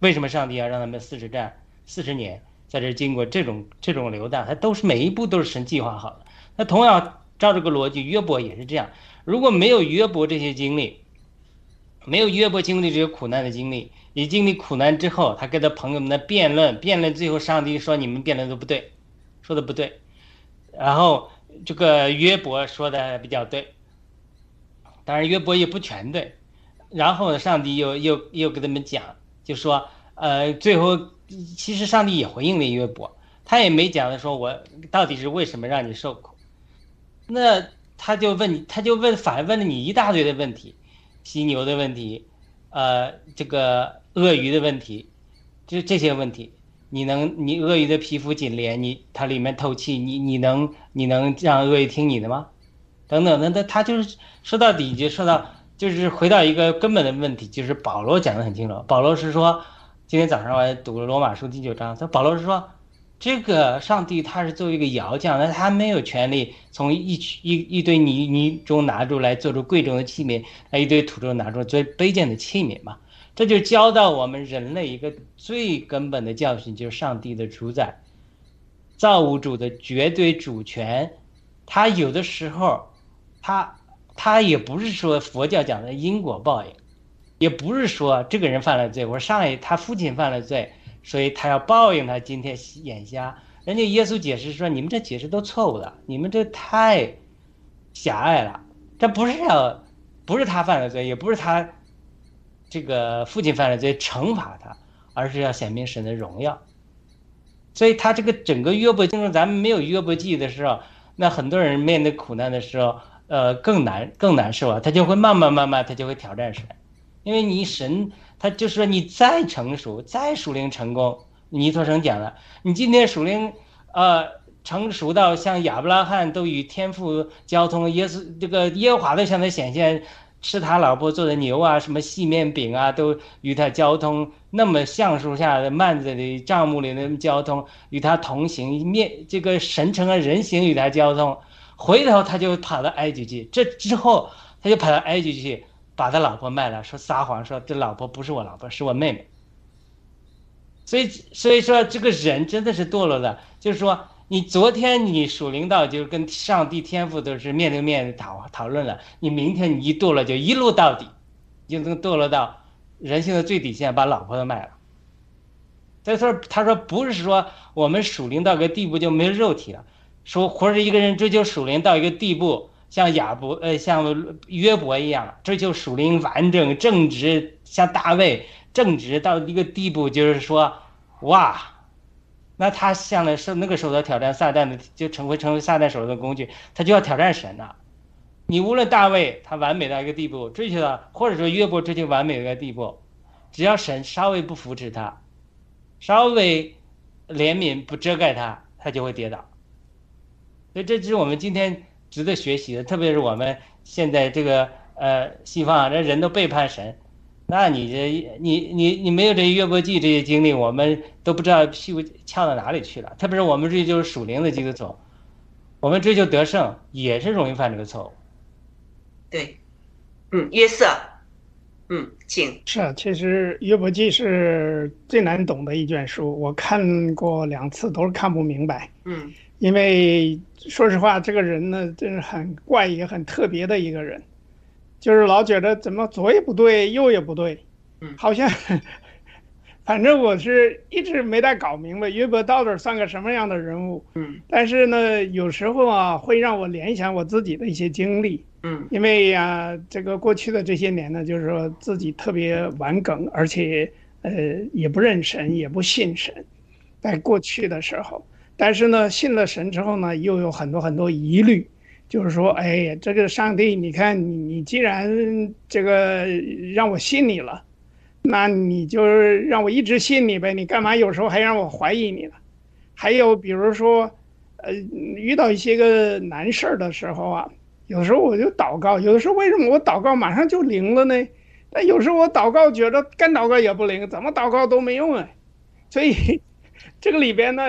为什么上帝要让他们四十战四十年在这经过这种这种流荡？他都是每一步都是神计划好的。那同样照这个逻辑，约伯也是这样。如果没有约伯这些经历，没有约伯经历这些苦难的经历，也经历苦难之后，他跟他朋友们的辩论，辩论最后上帝说你们辩论都不对，说的不对。然后这个约伯说的比较对，当然约伯也不全对。然后上帝又又又跟他们讲。就说，呃，最后其实上帝也回应了约伯，他也没讲的说我到底是为什么让你受苦，那他就问你，他就问反问了你一大堆的问题，犀牛的问题，呃，这个鳄鱼的问题，就这些问题，你能你鳄鱼的皮肤紧连，你它里面透气，你你能你能让鳄鱼听你的吗？等等等等，他就是说到底就说到。就是回到一个根本的问题，就是保罗讲的很清楚。保罗是说，今天早上我还读了罗马书第九章，他保罗是说，这个上帝他是作为一个窑匠，那他没有权利从一一一堆泥泥中拿出来做出贵重的器皿，那一堆土中拿出最卑贱的器皿嘛。这就教到我们人类一个最根本的教训，就是上帝的主宰，造物主的绝对主权，他有的时候，他。他也不是说佛教讲的因果报应，也不是说这个人犯了罪，我上来他父亲犯了罪，所以他要报应他今天眼瞎。人家耶稣解释说，你们这解释都错误的，你们这太狭隘了。这不是要，不是他犯了罪，也不是他这个父亲犯了罪惩罚他，而是要显明神的荣耀。所以他这个整个约伯经中，咱们没有约伯记的时候，那很多人面对苦难的时候。呃，更难更难受啊！他就会慢慢慢慢，他就会挑战神，因为你神，他就是说你再成熟，再属灵成功，尼托生讲了，你今天属灵，呃，成熟到像亚伯拉罕都与天父交通，耶稣这个耶和华都向他显现，吃他老婆做的牛啊，什么细面饼啊，都与他交通，那么橡树下的幔子里帐幕里的交通，与他同行，面这个神成了人形与他交通。回头他就跑到埃及去，这之后他就跑到埃及去，把他老婆卖了，说撒谎说这老婆不是我老婆，是我妹妹。所以所以说这个人真的是堕落的，就是说你昨天你属灵道就是跟上帝天赋都是面对面讨讨论了，你明天你一堕落就一路到底，就能堕落到人性的最底线，把老婆都卖了。所以说，他说不是说我们属灵到个地步就没有肉体了，说或者一个人追求属灵到一个地步，像亚伯呃像约伯一样追求属灵完整正直，像大卫正直到一个地步，就是说哇，那他向来是那个时候的挑战撒旦的，就成会成为撒旦手中的工具，他就要挑战神了。你无论大卫他完美到一个地步，追求到或者说约伯追求完美的一个地步，只要神稍微不扶持他。稍微怜悯不遮盖他，他就会跌倒。所以这是我们今天值得学习的，特别是我们现在这个呃西方啊这人都背叛神，那你这你你你没有这约伯记这些经历，我们都不知道屁股翘到哪里去了。特别是我们追求属灵的基督徒，我们追求得胜也是容易犯这个错误。对，嗯，约瑟。嗯，请是啊，其实约伯记是最难懂的一卷书，我看过两次都是看不明白。嗯，因为说实话，这个人呢，真是很怪也很特别的一个人，就是老觉得怎么左也不对，右也不对，嗯，好像，反正我是一直没太搞明白约伯到底算个什么样的人物。嗯，但是呢，有时候啊，会让我联想我自己的一些经历。嗯，因为呀，这个过去的这些年呢，就是说自己特别顽梗，而且呃也不认神，也不信神，在过去的时候，但是呢，信了神之后呢，又有很多很多疑虑，就是说，哎呀，这个上帝，你看你你既然这个让我信你了，那你就让我一直信你呗，你干嘛有时候还让我怀疑你呢？还有比如说，呃，遇到一些个难事儿的时候啊。有时候我就祷告，有的时候为什么我祷告马上就灵了呢？但有时候我祷告觉得干祷告也不灵，怎么祷告都没用啊。所以 这个里边呢，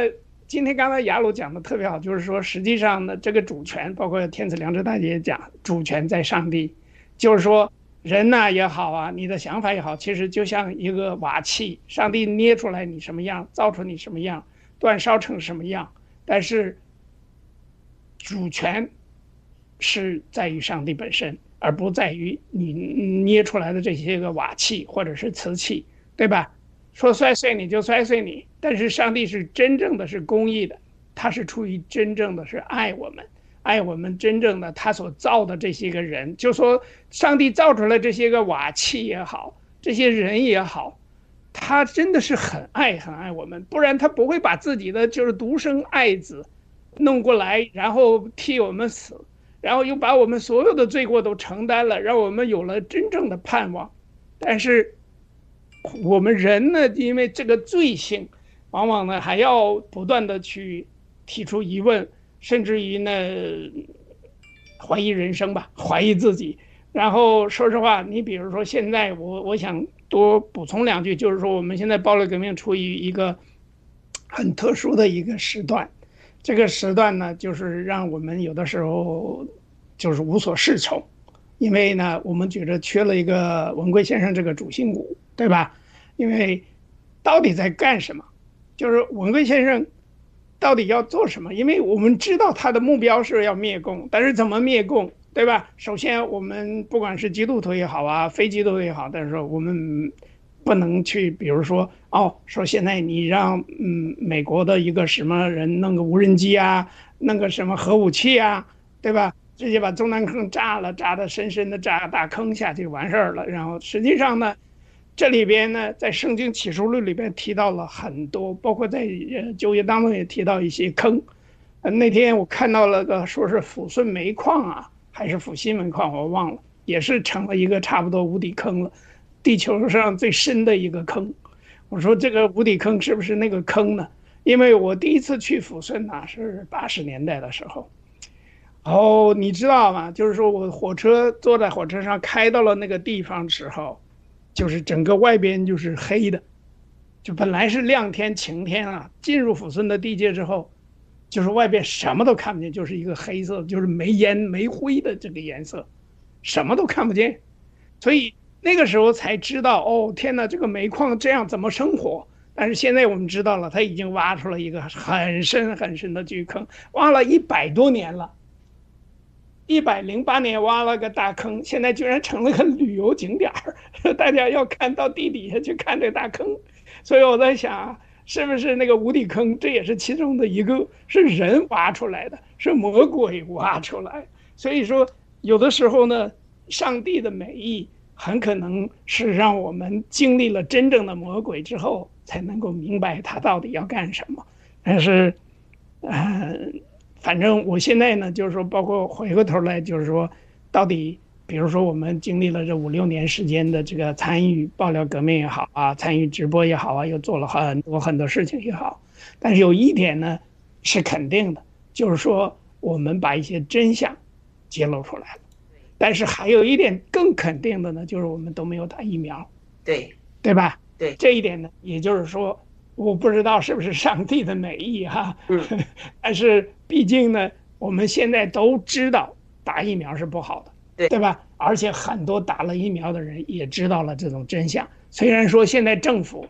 今天刚才雅鲁讲的特别好，就是说实际上呢，这个主权，包括天子良知大姐讲，主权在上帝，就是说人呐也好啊，你的想法也好，其实就像一个瓦器，上帝捏出来你什么样，造出你什么样，煅烧成什么样，但是主权。是在于上帝本身，而不在于你捏出来的这些个瓦器或者是瓷器，对吧？说摔碎你就摔碎你，但是上帝是真正的是公义的，他是出于真正的是爱我们，爱我们真正的他所造的这些个人，就说上帝造出来这些个瓦器也好，这些人也好，他真的是很爱很爱我们，不然他不会把自己的就是独生爱子弄过来，然后替我们死。然后又把我们所有的罪过都承担了，让我们有了真正的盼望。但是我们人呢，因为这个罪性，往往呢还要不断的去提出疑问，甚至于呢怀疑人生吧，怀疑自己。然后说实话，你比如说现在，我我想多补充两句，就是说我们现在暴力革命处于一个很特殊的一个时段。这个时段呢，就是让我们有的时候就是无所适从，因为呢，我们觉得缺了一个文贵先生这个主心骨，对吧？因为到底在干什么？就是文贵先生到底要做什么？因为我们知道他的目标是要灭共，但是怎么灭共，对吧？首先，我们不管是基督徒也好啊，非基督徒也好，但是说我们。不能去，比如说哦，说现在你让嗯美国的一个什么人弄个无人机啊，弄个什么核武器啊，对吧？直接把中南坑炸了，炸的深深的炸个大坑下去就完事儿了。然后实际上呢，这里边呢，在圣经启示录里边提到了很多，包括在呃就业当中也提到一些坑。呃，那天我看到了个说是抚顺煤矿啊，还是抚新煤矿，我忘了，也是成了一个差不多无底坑了。地球上最深的一个坑，我说这个无底坑是不是那个坑呢？因为我第一次去抚顺呐是八十年代的时候，哦，你知道吗？就是说我火车坐在火车上开到了那个地方时候，就是整个外边就是黑的，就本来是亮天晴天啊，进入抚顺的地界之后，就是外边什么都看不见，就是一个黑色，就是煤烟煤灰的这个颜色，什么都看不见，所以。那个时候才知道哦，天哪，这个煤矿这样怎么生活？但是现在我们知道了，他已经挖出了一个很深很深的巨坑，挖了一百多年了。一百零八年挖了个大坑，现在居然成了个旅游景点儿，大家要看到地底下去看这大坑。所以我在想，是不是那个无底坑，这也是其中的一个，是人挖出来的，是魔鬼挖出来。所以说，有的时候呢，上帝的美意很可能是让我们经历了真正的魔鬼之后，才能够明白他到底要干什么。但是，嗯。反正我现在呢，就是说，包括回过头来，就是说，到底，比如说，我们经历了这五六年时间的这个参与爆料革命也好啊，参与直播也好啊，又做了很多很多事情也好，但是有一点呢，是肯定的，就是说，我们把一些真相揭露出来了。但是还有一点更肯定的呢，就是我们都没有打疫苗。对，对吧？对，这一点呢，也就是说。我不知道是不是上帝的美意哈，但是毕竟呢，我们现在都知道打疫苗是不好的，对对吧？而且很多打了疫苗的人也知道了这种真相。虽然说现在政府，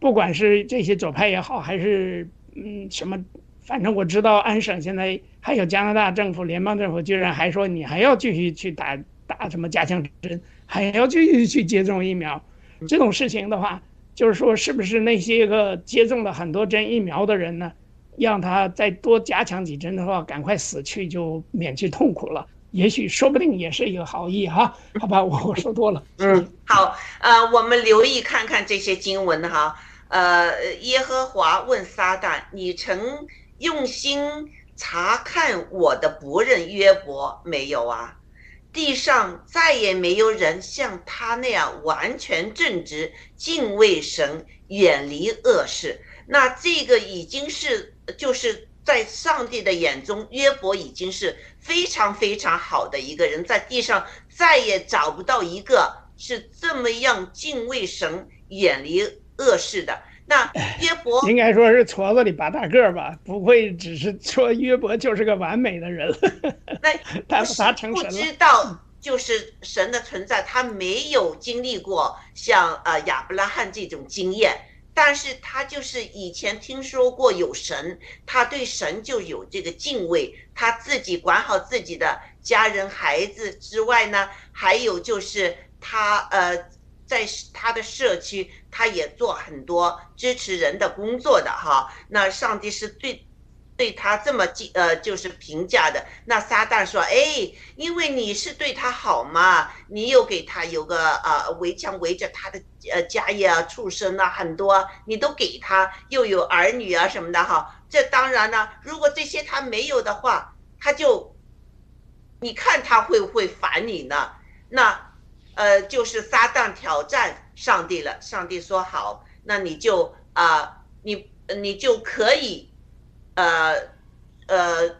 不管是这些左派也好，还是嗯什么，反正我知道安省现在还有加拿大政府、联邦政府居然还说你还要继续去打打什么加强针，还要继续去接种疫苗，这种事情的话。就是说，是不是那些个接种了很多针疫苗的人呢，让他再多加强几针的话，赶快死去就免去痛苦了？也许说不定也是一个好意哈。好吧，我我说多了。嗯，好，呃，我们留意看看这些经文哈。呃，耶和华问撒旦：“你曾用心查看我的仆人约伯没有啊？”地上再也没有人像他那样完全正直、敬畏神、远离恶事。那这个已经是，就是在上帝的眼中，约伯已经是非常非常好的一个人，在地上再也找不到一个是这么样敬畏神、远离恶事的。那约伯应该说是矬子里拔大个儿吧，不会只是说约伯就是个完美的人。那 他他成神了。不知道就是神的存在，他没有经历过像呃亚伯拉罕这种经验，但是他就是以前听说过有神，他对神就有这个敬畏，他自己管好自己的家人孩子之外呢，还有就是他呃。在他的社区，他也做很多支持人的工作的哈。那上帝是最，对他这么记呃，就是评价的。那撒旦说，哎，因为你是对他好嘛，你又给他有个呃围墙围着他的呃家业啊、畜生啊很多，你都给他，又有儿女啊什么的哈。这当然呢，如果这些他没有的话，他就，你看他会不会烦你呢？那。呃，就是撒旦挑战上帝了。上帝说好，那你就啊，你你就可以，呃呃，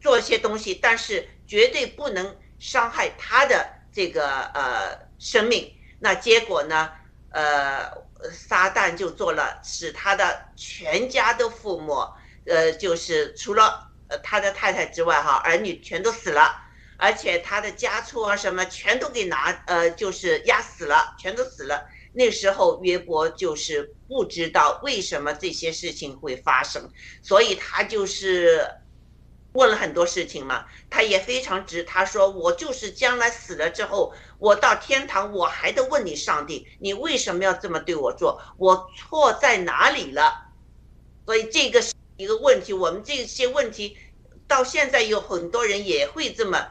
做一些东西，但是绝对不能伤害他的这个呃生命。那结果呢？呃，撒旦就做了，使他的全家都覆没，呃，就是除了他的太太之外，哈，儿女全都死了。而且他的家畜啊什么全都给拿呃，就是压死了，全都死了。那时候约伯就是不知道为什么这些事情会发生，所以他就是问了很多事情嘛。他也非常直，他说：“我就是将来死了之后，我到天堂，我还得问你上帝，你为什么要这么对我做？我错在哪里了？”所以这个是一个问题。我们这些问题到现在有很多人也会这么。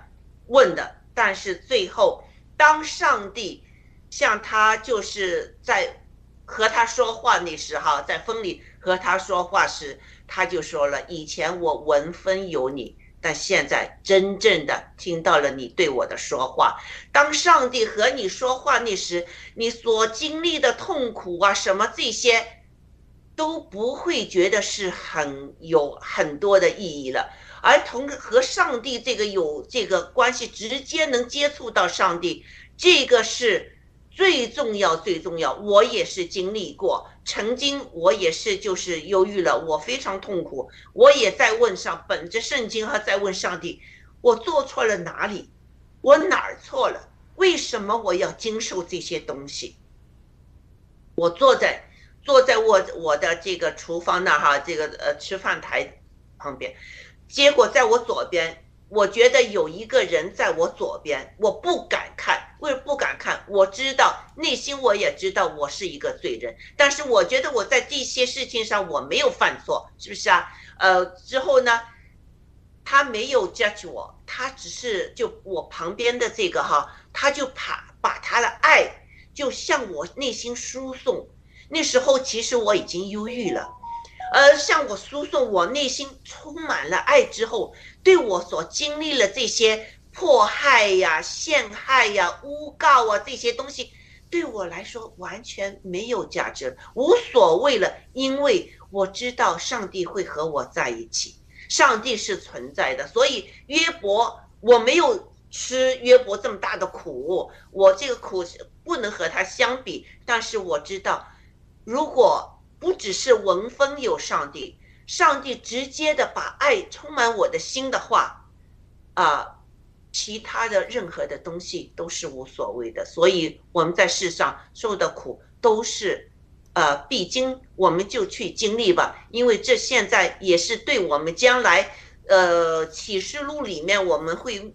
问的，但是最后，当上帝向他就是在和他说话那时哈，在风里和他说话时，他就说了：以前我闻风有你，但现在真正的听到了你对我的说话。当上帝和你说话那时，你所经历的痛苦啊，什么这些，都不会觉得是很有很多的意义了。而同和上帝这个有这个关系，直接能接触到上帝，这个是最重要最重要。我也是经历过，曾经我也是就是忧郁了，我非常痛苦，我也在问上，本着圣经和在问上帝，我做错了哪里？我哪儿错了？为什么我要经受这些东西？我坐在坐在我我的这个厨房那哈，这个呃吃饭台旁边，结果在我左边，我觉得有一个人在我左边，我不敢看，为什么不敢看？我知道内心我也知道我是一个罪人，但是我觉得我在这些事情上我没有犯错，是不是啊？呃，之后呢，他没有 judge 我，他只是就我旁边的这个哈，他就把把他的爱就向我内心输送。那时候其实我已经忧郁了，呃，向我输送我内心充满了爱之后，对我所经历了这些迫害呀、陷害呀、诬告啊这些东西，对我来说完全没有价值，无所谓了，因为我知道上帝会和我在一起，上帝是存在的，所以约伯我没有吃约伯这么大的苦，我这个苦是不能和他相比，但是我知道。如果不只是文风有上帝，上帝直接的把爱充满我的心的话，啊，其他的任何的东西都是无所谓的。所以我们在世上受的苦都是，呃，必经，我们就去经历吧。因为这现在也是对我们将来，呃，启示录里面我们会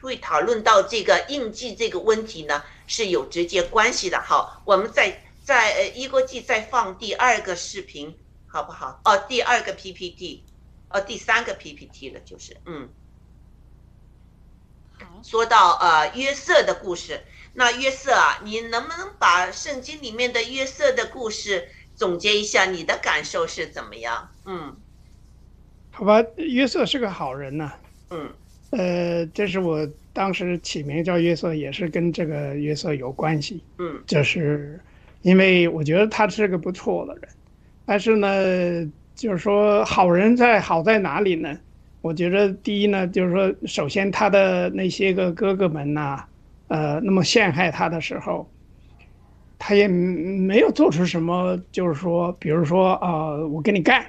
会讨论到这个印记这个问题呢，是有直接关系的。好，我们在。在呃，一国际再放第二个视频，好不好？哦，第二个 PPT，哦，第三个 PPT 了，就是嗯。说到呃约瑟的故事，那约瑟啊，你能不能把圣经里面的约瑟的故事总结一下？你的感受是怎么样？嗯。好吧，约瑟是个好人呐。嗯。呃，这是我当时起名叫约瑟，也是跟这个约瑟有关系。嗯。就是。因为我觉得他是个不错的人，但是呢，就是说好人在好在哪里呢？我觉得第一呢，就是说首先他的那些个哥哥们呐，呃，那么陷害他的时候，他也没有做出什么，就是说，比如说啊，我跟你干，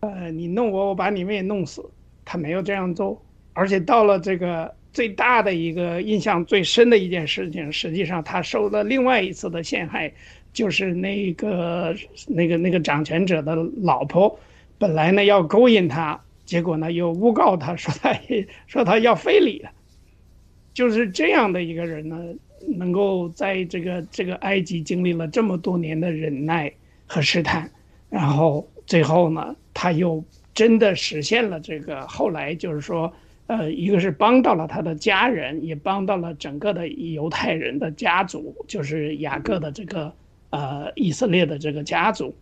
呃，你弄我，我把你们也弄死，他没有这样做，而且到了这个最大的一个印象最深的一件事情，实际上他受了另外一次的陷害。就是那个那个那个掌权者的老婆，本来呢要勾引他，结果呢又诬告他说他 说他要非礼，就是这样的一个人呢，能够在这个这个埃及经历了这么多年的忍耐和试探，然后最后呢他又真的实现了这个，后来就是说，呃，一个是帮到了他的家人，也帮到了整个的犹太人的家族，就是雅各的这个。呃，以色列的这个家族，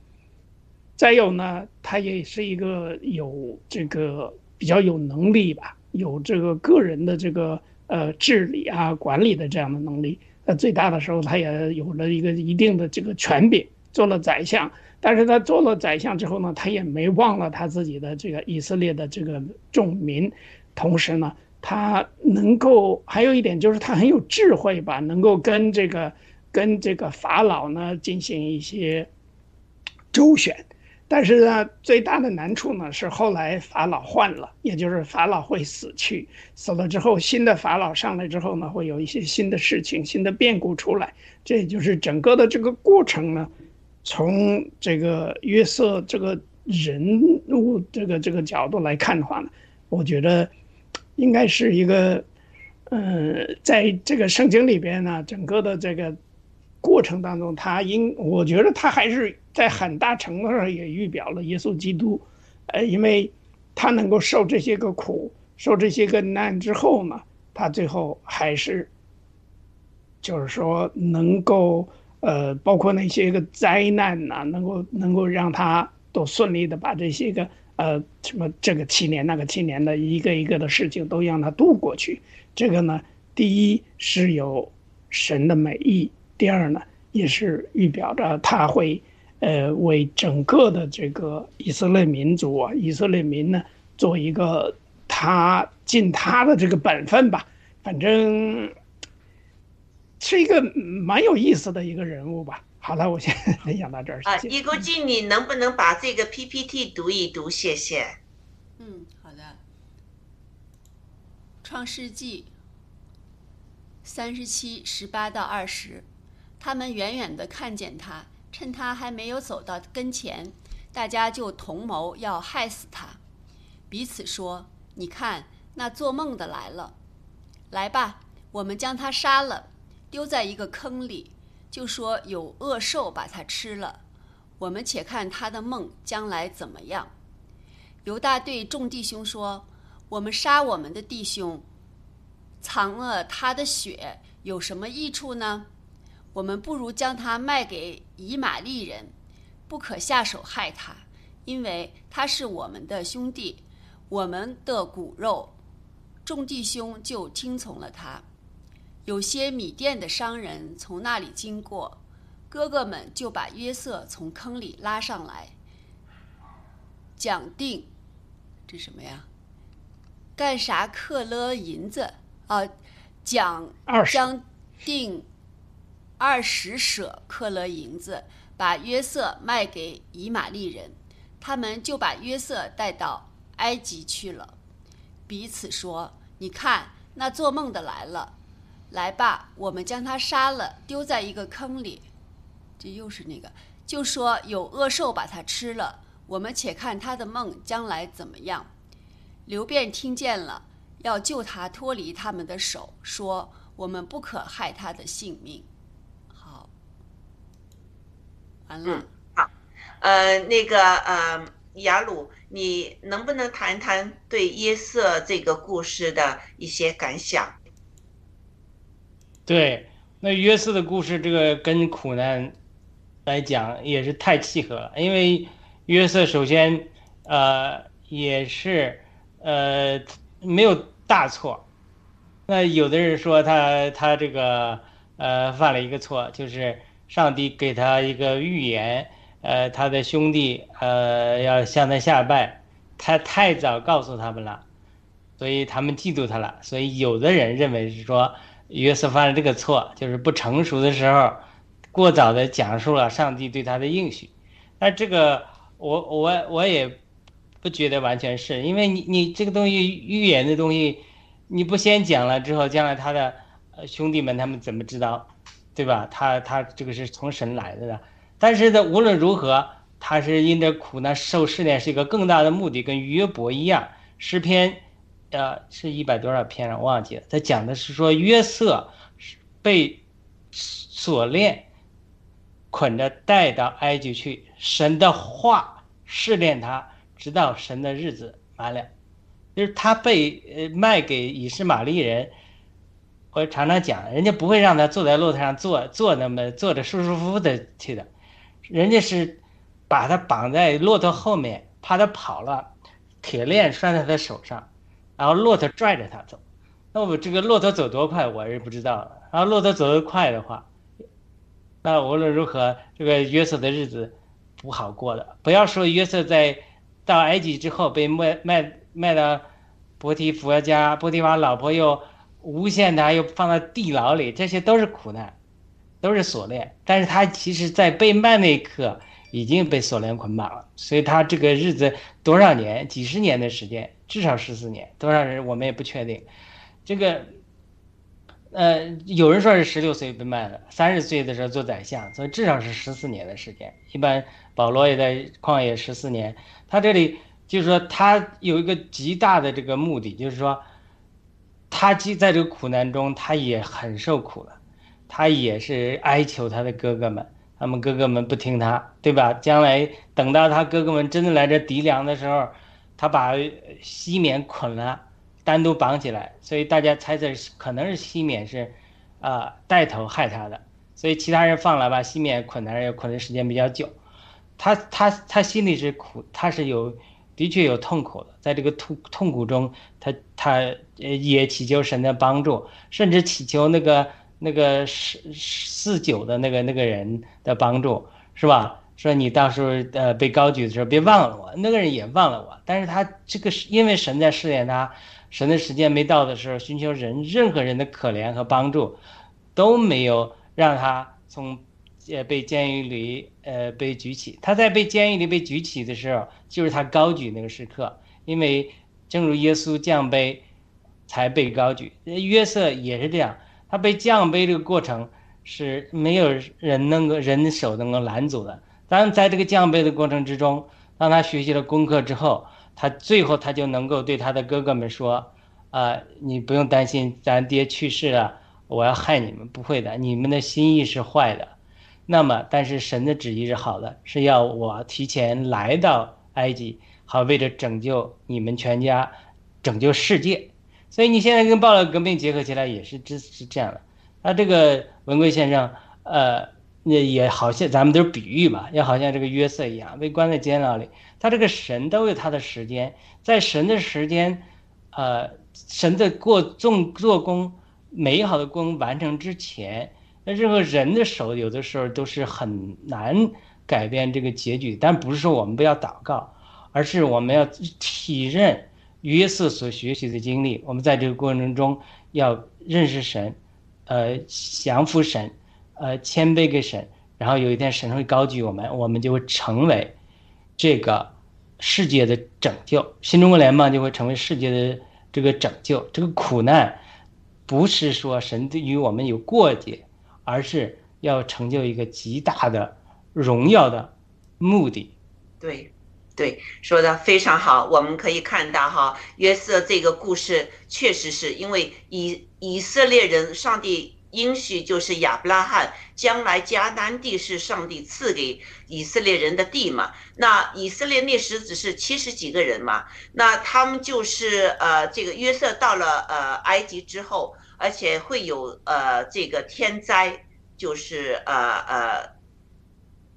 再有呢，他也是一个有这个比较有能力吧，有这个个人的这个呃治理啊、管理的这样的能力。呃，最大的时候，他也有了一个一定的这个权柄，做了宰相。但是他做了宰相之后呢，他也没忘了他自己的这个以色列的这个众民。同时呢，他能够还有一点就是他很有智慧吧，能够跟这个。跟这个法老呢进行一些周旋，但是呢，最大的难处呢是后来法老换了，也就是法老会死去，死了之后，新的法老上来之后呢，会有一些新的事情、新的变故出来。这也就是整个的这个过程呢，从这个约瑟这个人物这个这个角度来看的话呢，我觉得应该是一个，呃，在这个圣经里边呢，整个的这个。过程当中，他应我觉得他还是在很大程度上也预表了耶稣基督，呃，因为他能够受这些个苦，受这些个难之后呢，他最后还是，就是说能够呃，包括那些个灾难呐，能够能够让他都顺利的把这些个呃什么这个七年那个七年的一个一个的事情都让他度过去。这个呢，第一是有神的美意。第二呢，也是预表着他会，呃，为整个的这个以色列民族啊，以色列民呢，做一个他尽他的这个本分吧。反正是一个蛮有意思的一个人物吧。好了，我先分享 到这儿。啊，一国静，你能不能把这个 PPT 读一读？谢谢。嗯，好的。创世纪三十七十八到二十。他们远远地看见他，趁他还没有走到跟前，大家就同谋要害死他，彼此说：“你看，那做梦的来了，来吧，我们将他杀了，丢在一个坑里，就说有恶兽把他吃了。我们且看他的梦将来怎么样。”犹大对众弟兄说：“我们杀我们的弟兄，藏了他的血，有什么益处呢？我们不如将他卖给以马利人，不可下手害他，因为他是我们的兄弟，我们的骨肉。”众弟兄就听从了他。有些米店的商人从那里经过，哥哥们就把约瑟从坑里拉上来，讲定。这什么呀？干啥克勒银子啊？讲将定二十舍克勒银子，把约瑟卖给以玛利人，他们就把约瑟带到埃及去了。彼此说：“你看，那做梦的来了，来吧，我们将他杀了，丢在一个坑里。”这又是那个，就说有恶兽把他吃了。我们且看他的梦将来怎么样。刘辩听见了，要救他脱离他们的手，说：“我们不可害他的性命。”好，完了。嗯好，呃，那个呃，雅鲁，你能不能谈谈对约瑟这个故事的一些感想？对，那约瑟的故事，这个跟苦难来讲也是太契合了，因为约瑟首先呃也是呃没有大错，那有的人说他他这个呃犯了一个错，就是上帝给他一个预言，呃他的兄弟呃要向他下拜，他太早告诉他们了，所以他们嫉妒他了，所以有的人认为是说。约瑟犯了这个错，就是不成熟的时候，过早的讲述了上帝对他的应许。那这个我我我也不觉得完全是因为你你这个东西预言的东西，你不先讲了之后，将来他的兄弟们他们怎么知道，对吧？他他这个是从神来的呢。但是呢，无论如何，他是因着苦难受试炼是一个更大的目的，跟约伯一样，诗篇。呃，是一百多少篇了，忘记了。他讲的是说约瑟被锁链捆着带到埃及去，神的话试炼他，直到神的日子完了。就是他被呃卖给以实玛利人，我常常讲，人家不会让他坐在骆驼上坐坐那么坐着舒舒服服的去的，人家是把他绑在骆驼后面，怕他跑了，铁链拴在他手上。然后骆驼拽着他走，那我这个骆驼走多快我是不知道的。然后骆驼走得快的话，那无论如何，这个约瑟的日子不好过的。不要说约瑟在到埃及之后被卖卖卖到波提佛家，波提法老婆又诬陷他，又放到地牢里，这些都是苦难，都是锁链。但是他其实在被卖那一刻已经被锁链捆绑了，所以他这个日子多少年，几十年的时间。至少十四年，多少人我们也不确定。这个，呃，有人说是十六岁被卖的，三十岁的时候做宰相，所以至少是十四年的时间。一般保罗也在旷野十四年。他这里就是说，他有一个极大的这个目的，就是说，他既在这个苦难中，他也很受苦了，他也是哀求他的哥哥们，他们哥哥们不听他，对吧？将来等到他哥哥们真的来这敌粮的时候。他把西缅捆了，单独绑起来，所以大家猜测可能是西缅是，啊带头害他的，所以其他人放了，把西缅捆那儿也捆的时间比较久。他他他心里是苦，他是有的确有痛苦的，在这个痛痛苦中，他他呃也祈求神的帮助，甚至祈求那个那个四四九的那个那个人的帮助，是吧？说你到时候呃被高举的时候别忘了我，那个人也忘了我，但是他这个是因为神在试验他，神的时间没到的时候，寻求人任何人的可怜和帮助，都没有让他从呃被监狱里呃被举起。他在被监狱里被举起的时候，就是他高举那个时刻，因为正如耶稣降杯才被高举，约瑟也是这样，他被降杯这个过程。是没有人能够人手能够拦阻的。当然，在这个降杯的过程之中，当他学习了功课之后，他最后他就能够对他的哥哥们说：“啊、你不用担心，咱爹去世了，我要害你们，不会的，你们的心意是坏的。那么，但是神的旨意是好的，是要我提前来到埃及，好为着拯救你们全家，拯救世界。所以你现在跟暴乱革命结合起来也是这是这样的。那这个文贵先生，呃，也也好像咱们都是比喻吧，也好像这个约瑟一样，被关在监牢里，他这个神都有他的时间，在神的时间，呃，神的过重做工美好的工完成之前，那任何人的手有的时候都是很难改变这个结局。但不是说我们不要祷告，而是我们要体认约瑟所学习的经历，我们在这个过程中要认识神，呃，降服神，呃，谦卑给神，然后有一天神会高举我们，我们就会成为这个世界的拯救，新中国联邦就会成为世界的这个拯救。这个苦难不是说神对于我们有过节，而是要成就一个极大的荣耀的目的。对，对，说的非常好。我们可以看到哈，约瑟这个故事确实是因为以以色列人，上帝应许就是亚伯拉罕将来迦南地是上帝赐给以色列人的地嘛。那以色列那时只是七十几个人嘛，那他们就是呃，这个约瑟到了呃埃及之后，而且会有呃这个天灾，就是呃呃，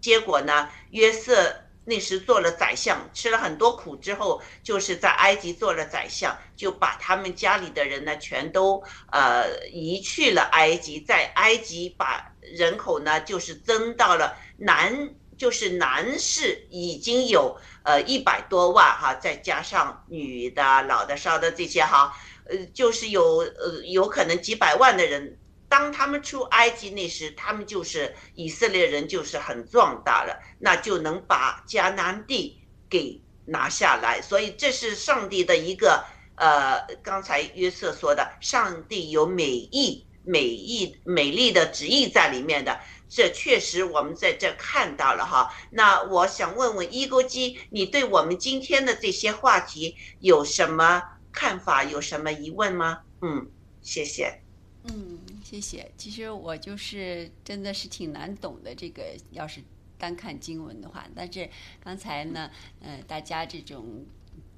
结果呢，约瑟。那时做了宰相，吃了很多苦之后，就是在埃及做了宰相，就把他们家里的人呢全都呃移去了埃及，在埃及把人口呢就是增到了南，就是男士已经有呃一百多万哈，再加上女的、老的、少的这些哈，呃就是有呃有可能几百万的人。当他们出埃及那时，他们就是以色列人，就是很壮大了，那就能把迦南地给拿下来。所以这是上帝的一个呃，刚才约瑟说的，上帝有美意、美意、美丽的旨意在里面的。这确实我们在这看到了哈。那我想问问一钩基，你对我们今天的这些话题有什么看法？有什么疑问吗？嗯，谢谢。嗯，谢谢。其实我就是真的是挺难懂的，这个要是单看经文的话，但是刚才呢，呃，大家这种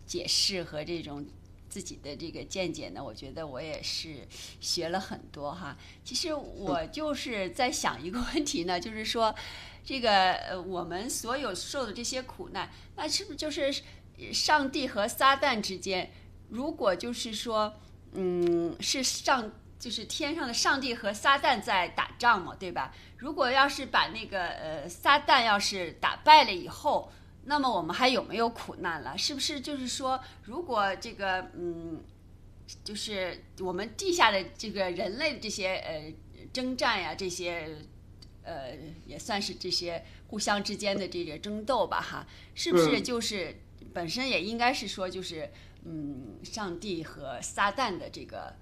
解释和这种自己的这个见解呢，我觉得我也是学了很多哈。其实我就是在想一个问题呢，就是说，这个呃，我们所有受的这些苦难，那是不是就是上帝和撒旦之间？如果就是说，嗯，是上。就是天上的上帝和撒旦在打仗嘛，对吧？如果要是把那个呃撒旦要是打败了以后，那么我们还有没有苦难了？是不是就是说，如果这个嗯，就是我们地下的这个人类这些呃征战呀，这些呃也算是这些互相之间的这个争斗吧，哈，是不是就是本身也应该是说就是嗯，上帝和撒旦的这个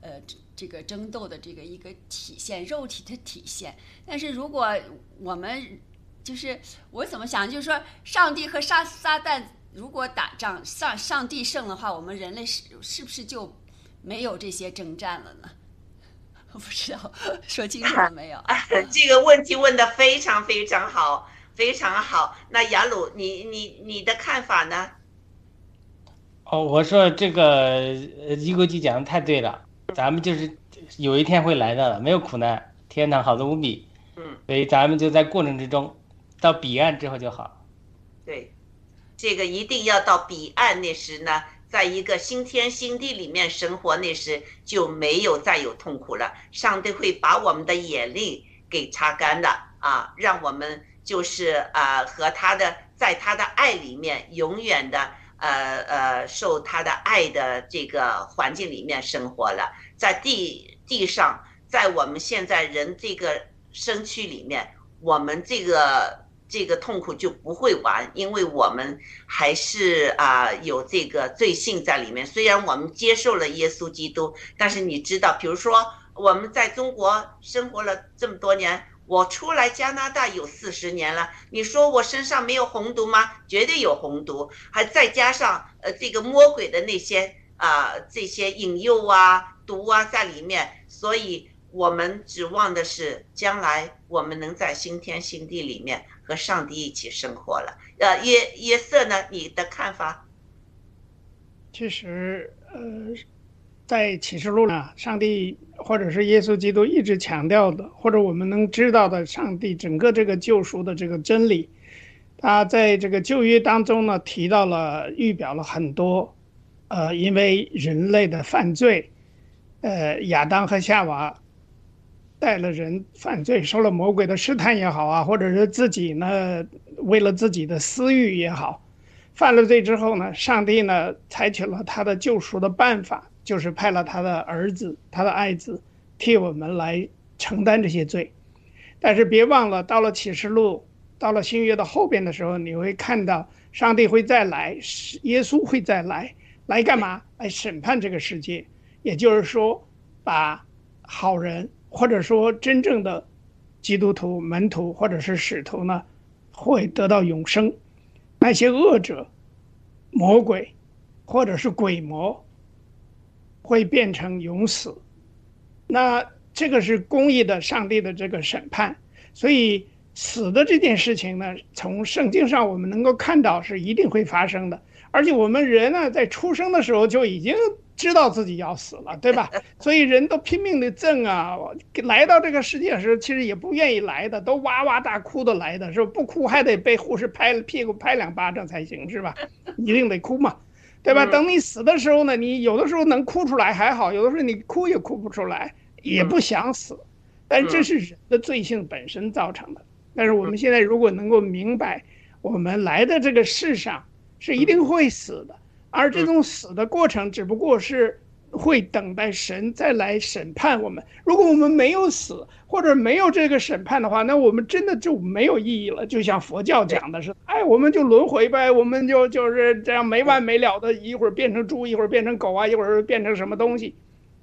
呃。这个争斗的这个一个体现，肉体的体现。但是如果我们就是我怎么想，就是说，上帝和撒撒旦如果打仗，上上帝胜的话，我们人类是是不是就没有这些征战了呢？我不知道，说清楚了没有？这个问题问的非常非常好，非常好。那雅鲁，你你你的看法呢？哦，我说这个一国际讲的太对了。咱们就是有一天会来到的，没有苦难，天堂好的无比。嗯，所以咱们就在过程之中，到彼岸之后就好。对，这个一定要到彼岸那时呢，在一个新天新地里面生活那时，就没有再有痛苦了。上帝会把我们的眼泪给擦干的啊，让我们就是啊和他的在他的爱里面永远的。呃呃，受他的爱的这个环境里面生活了，在地地上，在我们现在人这个身躯里面，我们这个这个痛苦就不会完，因为我们还是啊有这个罪性在里面。虽然我们接受了耶稣基督，但是你知道，比如说我们在中国生活了这么多年，我出来加拿大有四十年了，你说我身上没有红毒吗？绝对有红毒，还再加上呃这个魔鬼的那些啊、这些引诱啊、毒啊在里面，所以我们指望的是将来我们能在新天新地里面和上帝一起生活了。呃，约约瑟呢？你的看法？其实，呃，在启示录呢，上帝或者是耶稣基督一直强调的，或者我们能知道的，上帝整个这个救赎的这个真理，他在这个旧约当中呢，提到了、预表了很多，呃，因为人类的犯罪，呃，亚当和夏娃带了人犯罪，受了魔鬼的试探也好啊，或者是自己呢，为了自己的私欲也好。犯了罪之后呢，上帝呢采取了他的救赎的办法，就是派了他的儿子，他的爱子，替我们来承担这些罪。但是别忘了，到了启示录，到了新约的后边的时候，你会看到上帝会再来，耶稣会再来，来干嘛？来审判这个世界。也就是说，把好人或者说真正的基督徒、门徒或者是使徒呢，会得到永生。那些恶者、魔鬼，或者是鬼魔，会变成永死。那这个是公义的上帝的这个审判，所以死的这件事情呢，从圣经上我们能够看到是一定会发生的。而且我们人呢，在出生的时候就已经知道自己要死了，对吧？所以人都拼命的挣啊，来到这个世界时，其实也不愿意来的，都哇哇大哭的来的，是吧？不哭还得被护士拍屁股拍两巴掌才行，是吧？一定得哭嘛，对吧？嗯。等你死的时候呢，你有的时候能哭出来还好，有的时候你哭也哭不出来，也不想死，但这是人的罪性本身造成的。但是我们现在如果能够明白，我们来的这个世上是一定会死的，而这种死的过程只不过是会等待神再来审判我们。如果我们没有死，或者没有这个审判的话，那我们真的就没有意义了。就像佛教讲的是，哎，我们就轮回呗，我们就就是这样没完没了的，一会儿变成猪，一会儿变成狗啊，一会儿变成什么东西。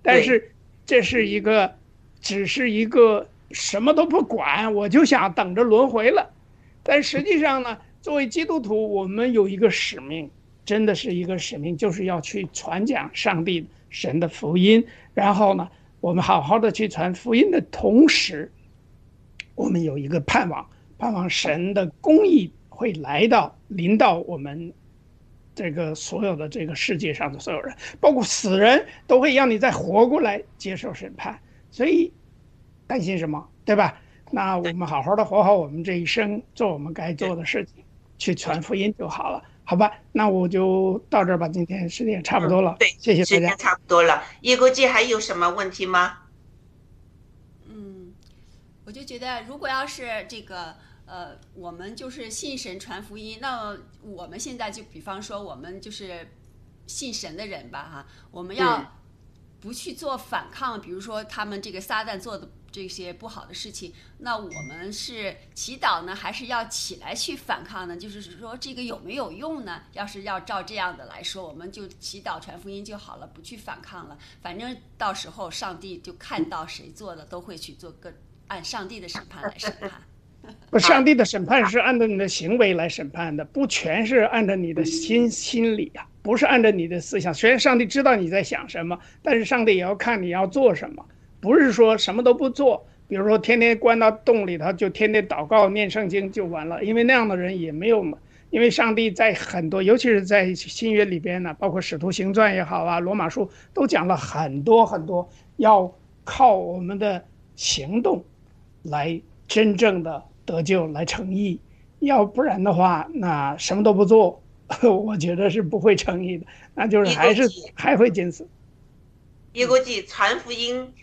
但是这是一个，只是一个什么都不管，我就想等着轮回了。但实际上呢，作为基督徒，我们有一个使命，真的是一个使命，就是要去传讲上帝神的福音。然后呢，我们好好的去传福音的同时，我们有一个盼望，盼望神的公义会来到临到我们这个所有的这个世界上的所有人，包括死人都会让你再活过来接受审判。所以担心什么，对吧？那我们好好的活好我们这一生，做我们该做的事情，去传福音就好了，好吧？那我就到这儿吧，今天时间也差不多了，对，谢谢大家时间。差不多了。叶国际还有什么问题吗？嗯，我就觉得，如果要是这个，呃，我们就是信神传福音，那我们现在就比方说，我们就是信神的人吧，哈，我们嗯要不去做反抗，比如说他们这个撒旦做的这些不好的事情，那我们是祈祷呢，还是要起来去反抗呢？就是说这个有没有用呢？要是要照这样的来说，我们就祈祷传福音就好了，不去反抗了。反正到时候上帝就看到谁做的，都会去做个按上帝的审判来审判。不，上帝的审判是按照你的行为来审判的，不全是按照你的心心理啊，不是按照你的思想。虽然上帝知道你在想什么，但是上帝也要看你要做什么，不是说什么都不做。比如说天天关到洞里头，就天天祷告念圣经就完了，因为那样的人也没有嘛。因为上帝在很多，尤其是在新约里边呢，包括使徒行传也好啊，罗马书都讲了很多很多，要靠我们的行动来真正的得救，来成义。要不然的话，那什么都不做，我觉得是不会成义的，那就是还是还会紧死。叶国际传福音，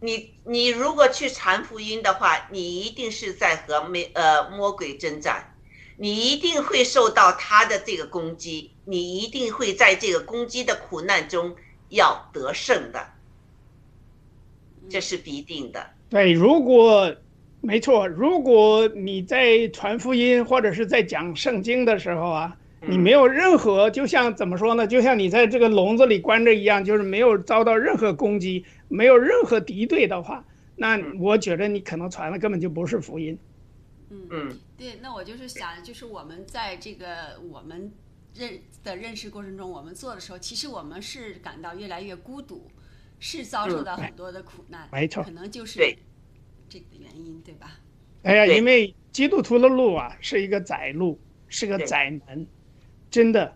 你你如果去传福音的话，你一定是在和没呃魔鬼征战，你一定会受到他的这个攻击，你一定会在这个攻击的苦难中要得胜的，这是必定的。对，如果没错，如果你在传福音或者是在讲圣经的时候啊，你没有任何，就像怎么说呢？就像你在这个笼子里关着一样，就是没有遭到任何攻击，没有任何敌对的话，那我觉得你可能传的根本就不是福音。嗯嗯对，那我就是想，就是我们在这个我们认的认识过程中，我们做的时候，其实我们是感到越来越孤独，是遭受到很多的苦难，没错可能就是这个原因，对吧？哎呀，因为基督徒的路啊，是一个窄路，是个窄门，真的。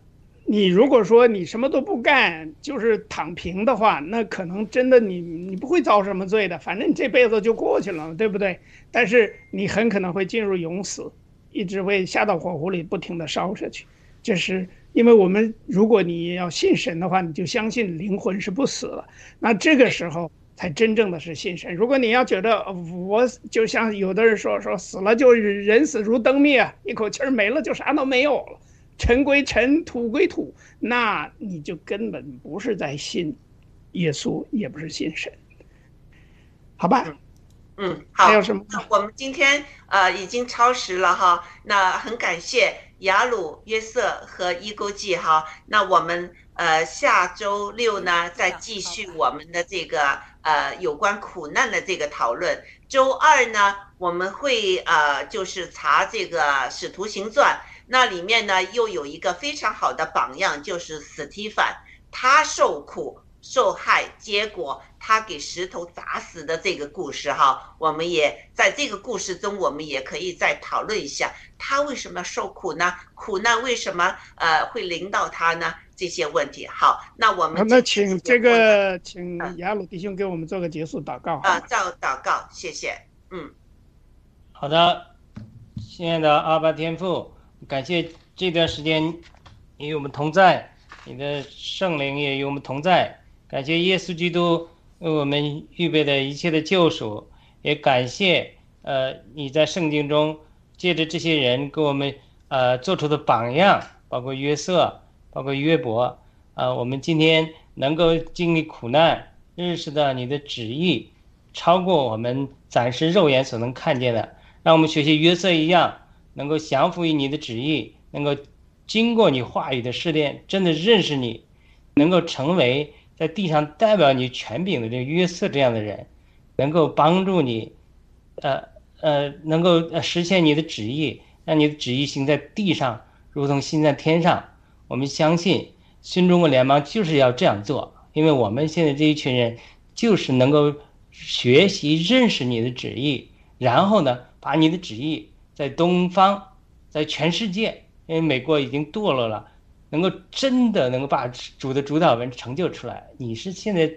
你如果说你什么都不干，就是躺平的话，那可能真的你你不会遭什么罪的，反正你这辈子就过去了，对不对？但是你很可能会进入永死，一直会下到火湖里，不停的烧下去。这是因为我们，如果你要信神的话，你就相信灵魂是不死的，那这个时候才真正的是信神。如果你要觉得我就像有的人说说死了就人死如灯灭，一口气儿没了就啥都没有了，尘归尘，土归土，那你就根本不是在信耶稣，也不是信神，好吧？嗯，好还有。什么？那我们今天呃已经超时了哈，那很感谢雅鲁、约瑟和伊勾记哈。那我们呃下周六呢再继续我们的这个呃有关苦难的这个讨论。周二呢我们会呃就是查这个《使徒行传》，那里面呢又有一个非常好的榜样，就是史蒂凡，他受苦。受害，结果他给石头砸死的这个故事哈，我们也在这个故事中，我们也可以再讨论一下，他为什么受苦呢？苦难为什么呃会临到他呢？这些问题。好，那我们那请这个，请嗯雅鲁弟兄给我们做个结束祷告？啊照祷告，谢谢。嗯好的，亲爱的阿爸天父，感谢这段时间与我们同在，你的圣灵也与我们同在。感谢耶稣基督为我们预备的一切的救赎，也感谢呃你在圣经中借着这些人给我们呃做出的榜样，包括约瑟，包括约伯，啊、我们今天能够经历苦难，认识到你的旨意，超过我们暂时肉眼所能看见的。让我们学习约瑟一样，能够降服于你的旨意，能够经过你话语的试炼，真的认识你，能够成为在地上代表你权柄的这个约瑟这样的人，能够帮助你，呃呃，能够实现你的旨意，让你的旨意行在地上，如同行在天上。我们相信新中国联邦就是要这样做，因为我们现在这一群人就是能够学习认识你的旨意，然后呢，把你的旨意在东方，在全世界，因为美国已经堕落了，能够真的能够把主的主导文成就出来。你是现在，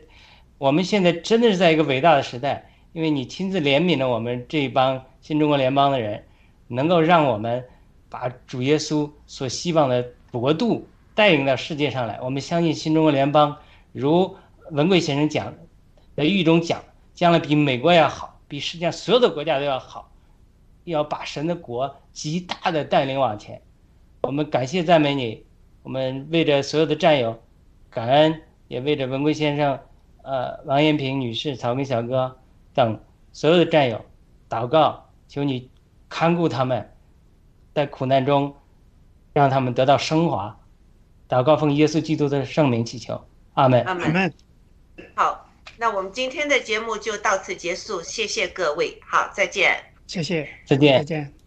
我们现在真的是在一个伟大的时代，因为你亲自怜悯了我们这一帮新中国联邦的人，能够让我们把主耶稣所希望的国度带领到世界上来。我们相信新中国联邦，如文贵先生讲，在狱中讲，将来比美国要好，比世界上所有的国家都要好，要把神的国极大的带领往前。我们感谢赞美你，我们为着所有的战友感恩，也为着文贵先生、呃王延平女士、草根小哥等所有的战友祷告，求你看顾他们，在苦难中让他们得到升华。祷告奉耶稣基督的圣名祈求，阿门。阿门。好，那我们今天的节目就到此结束，谢谢各位，好，再见。谢谢，再见再。见。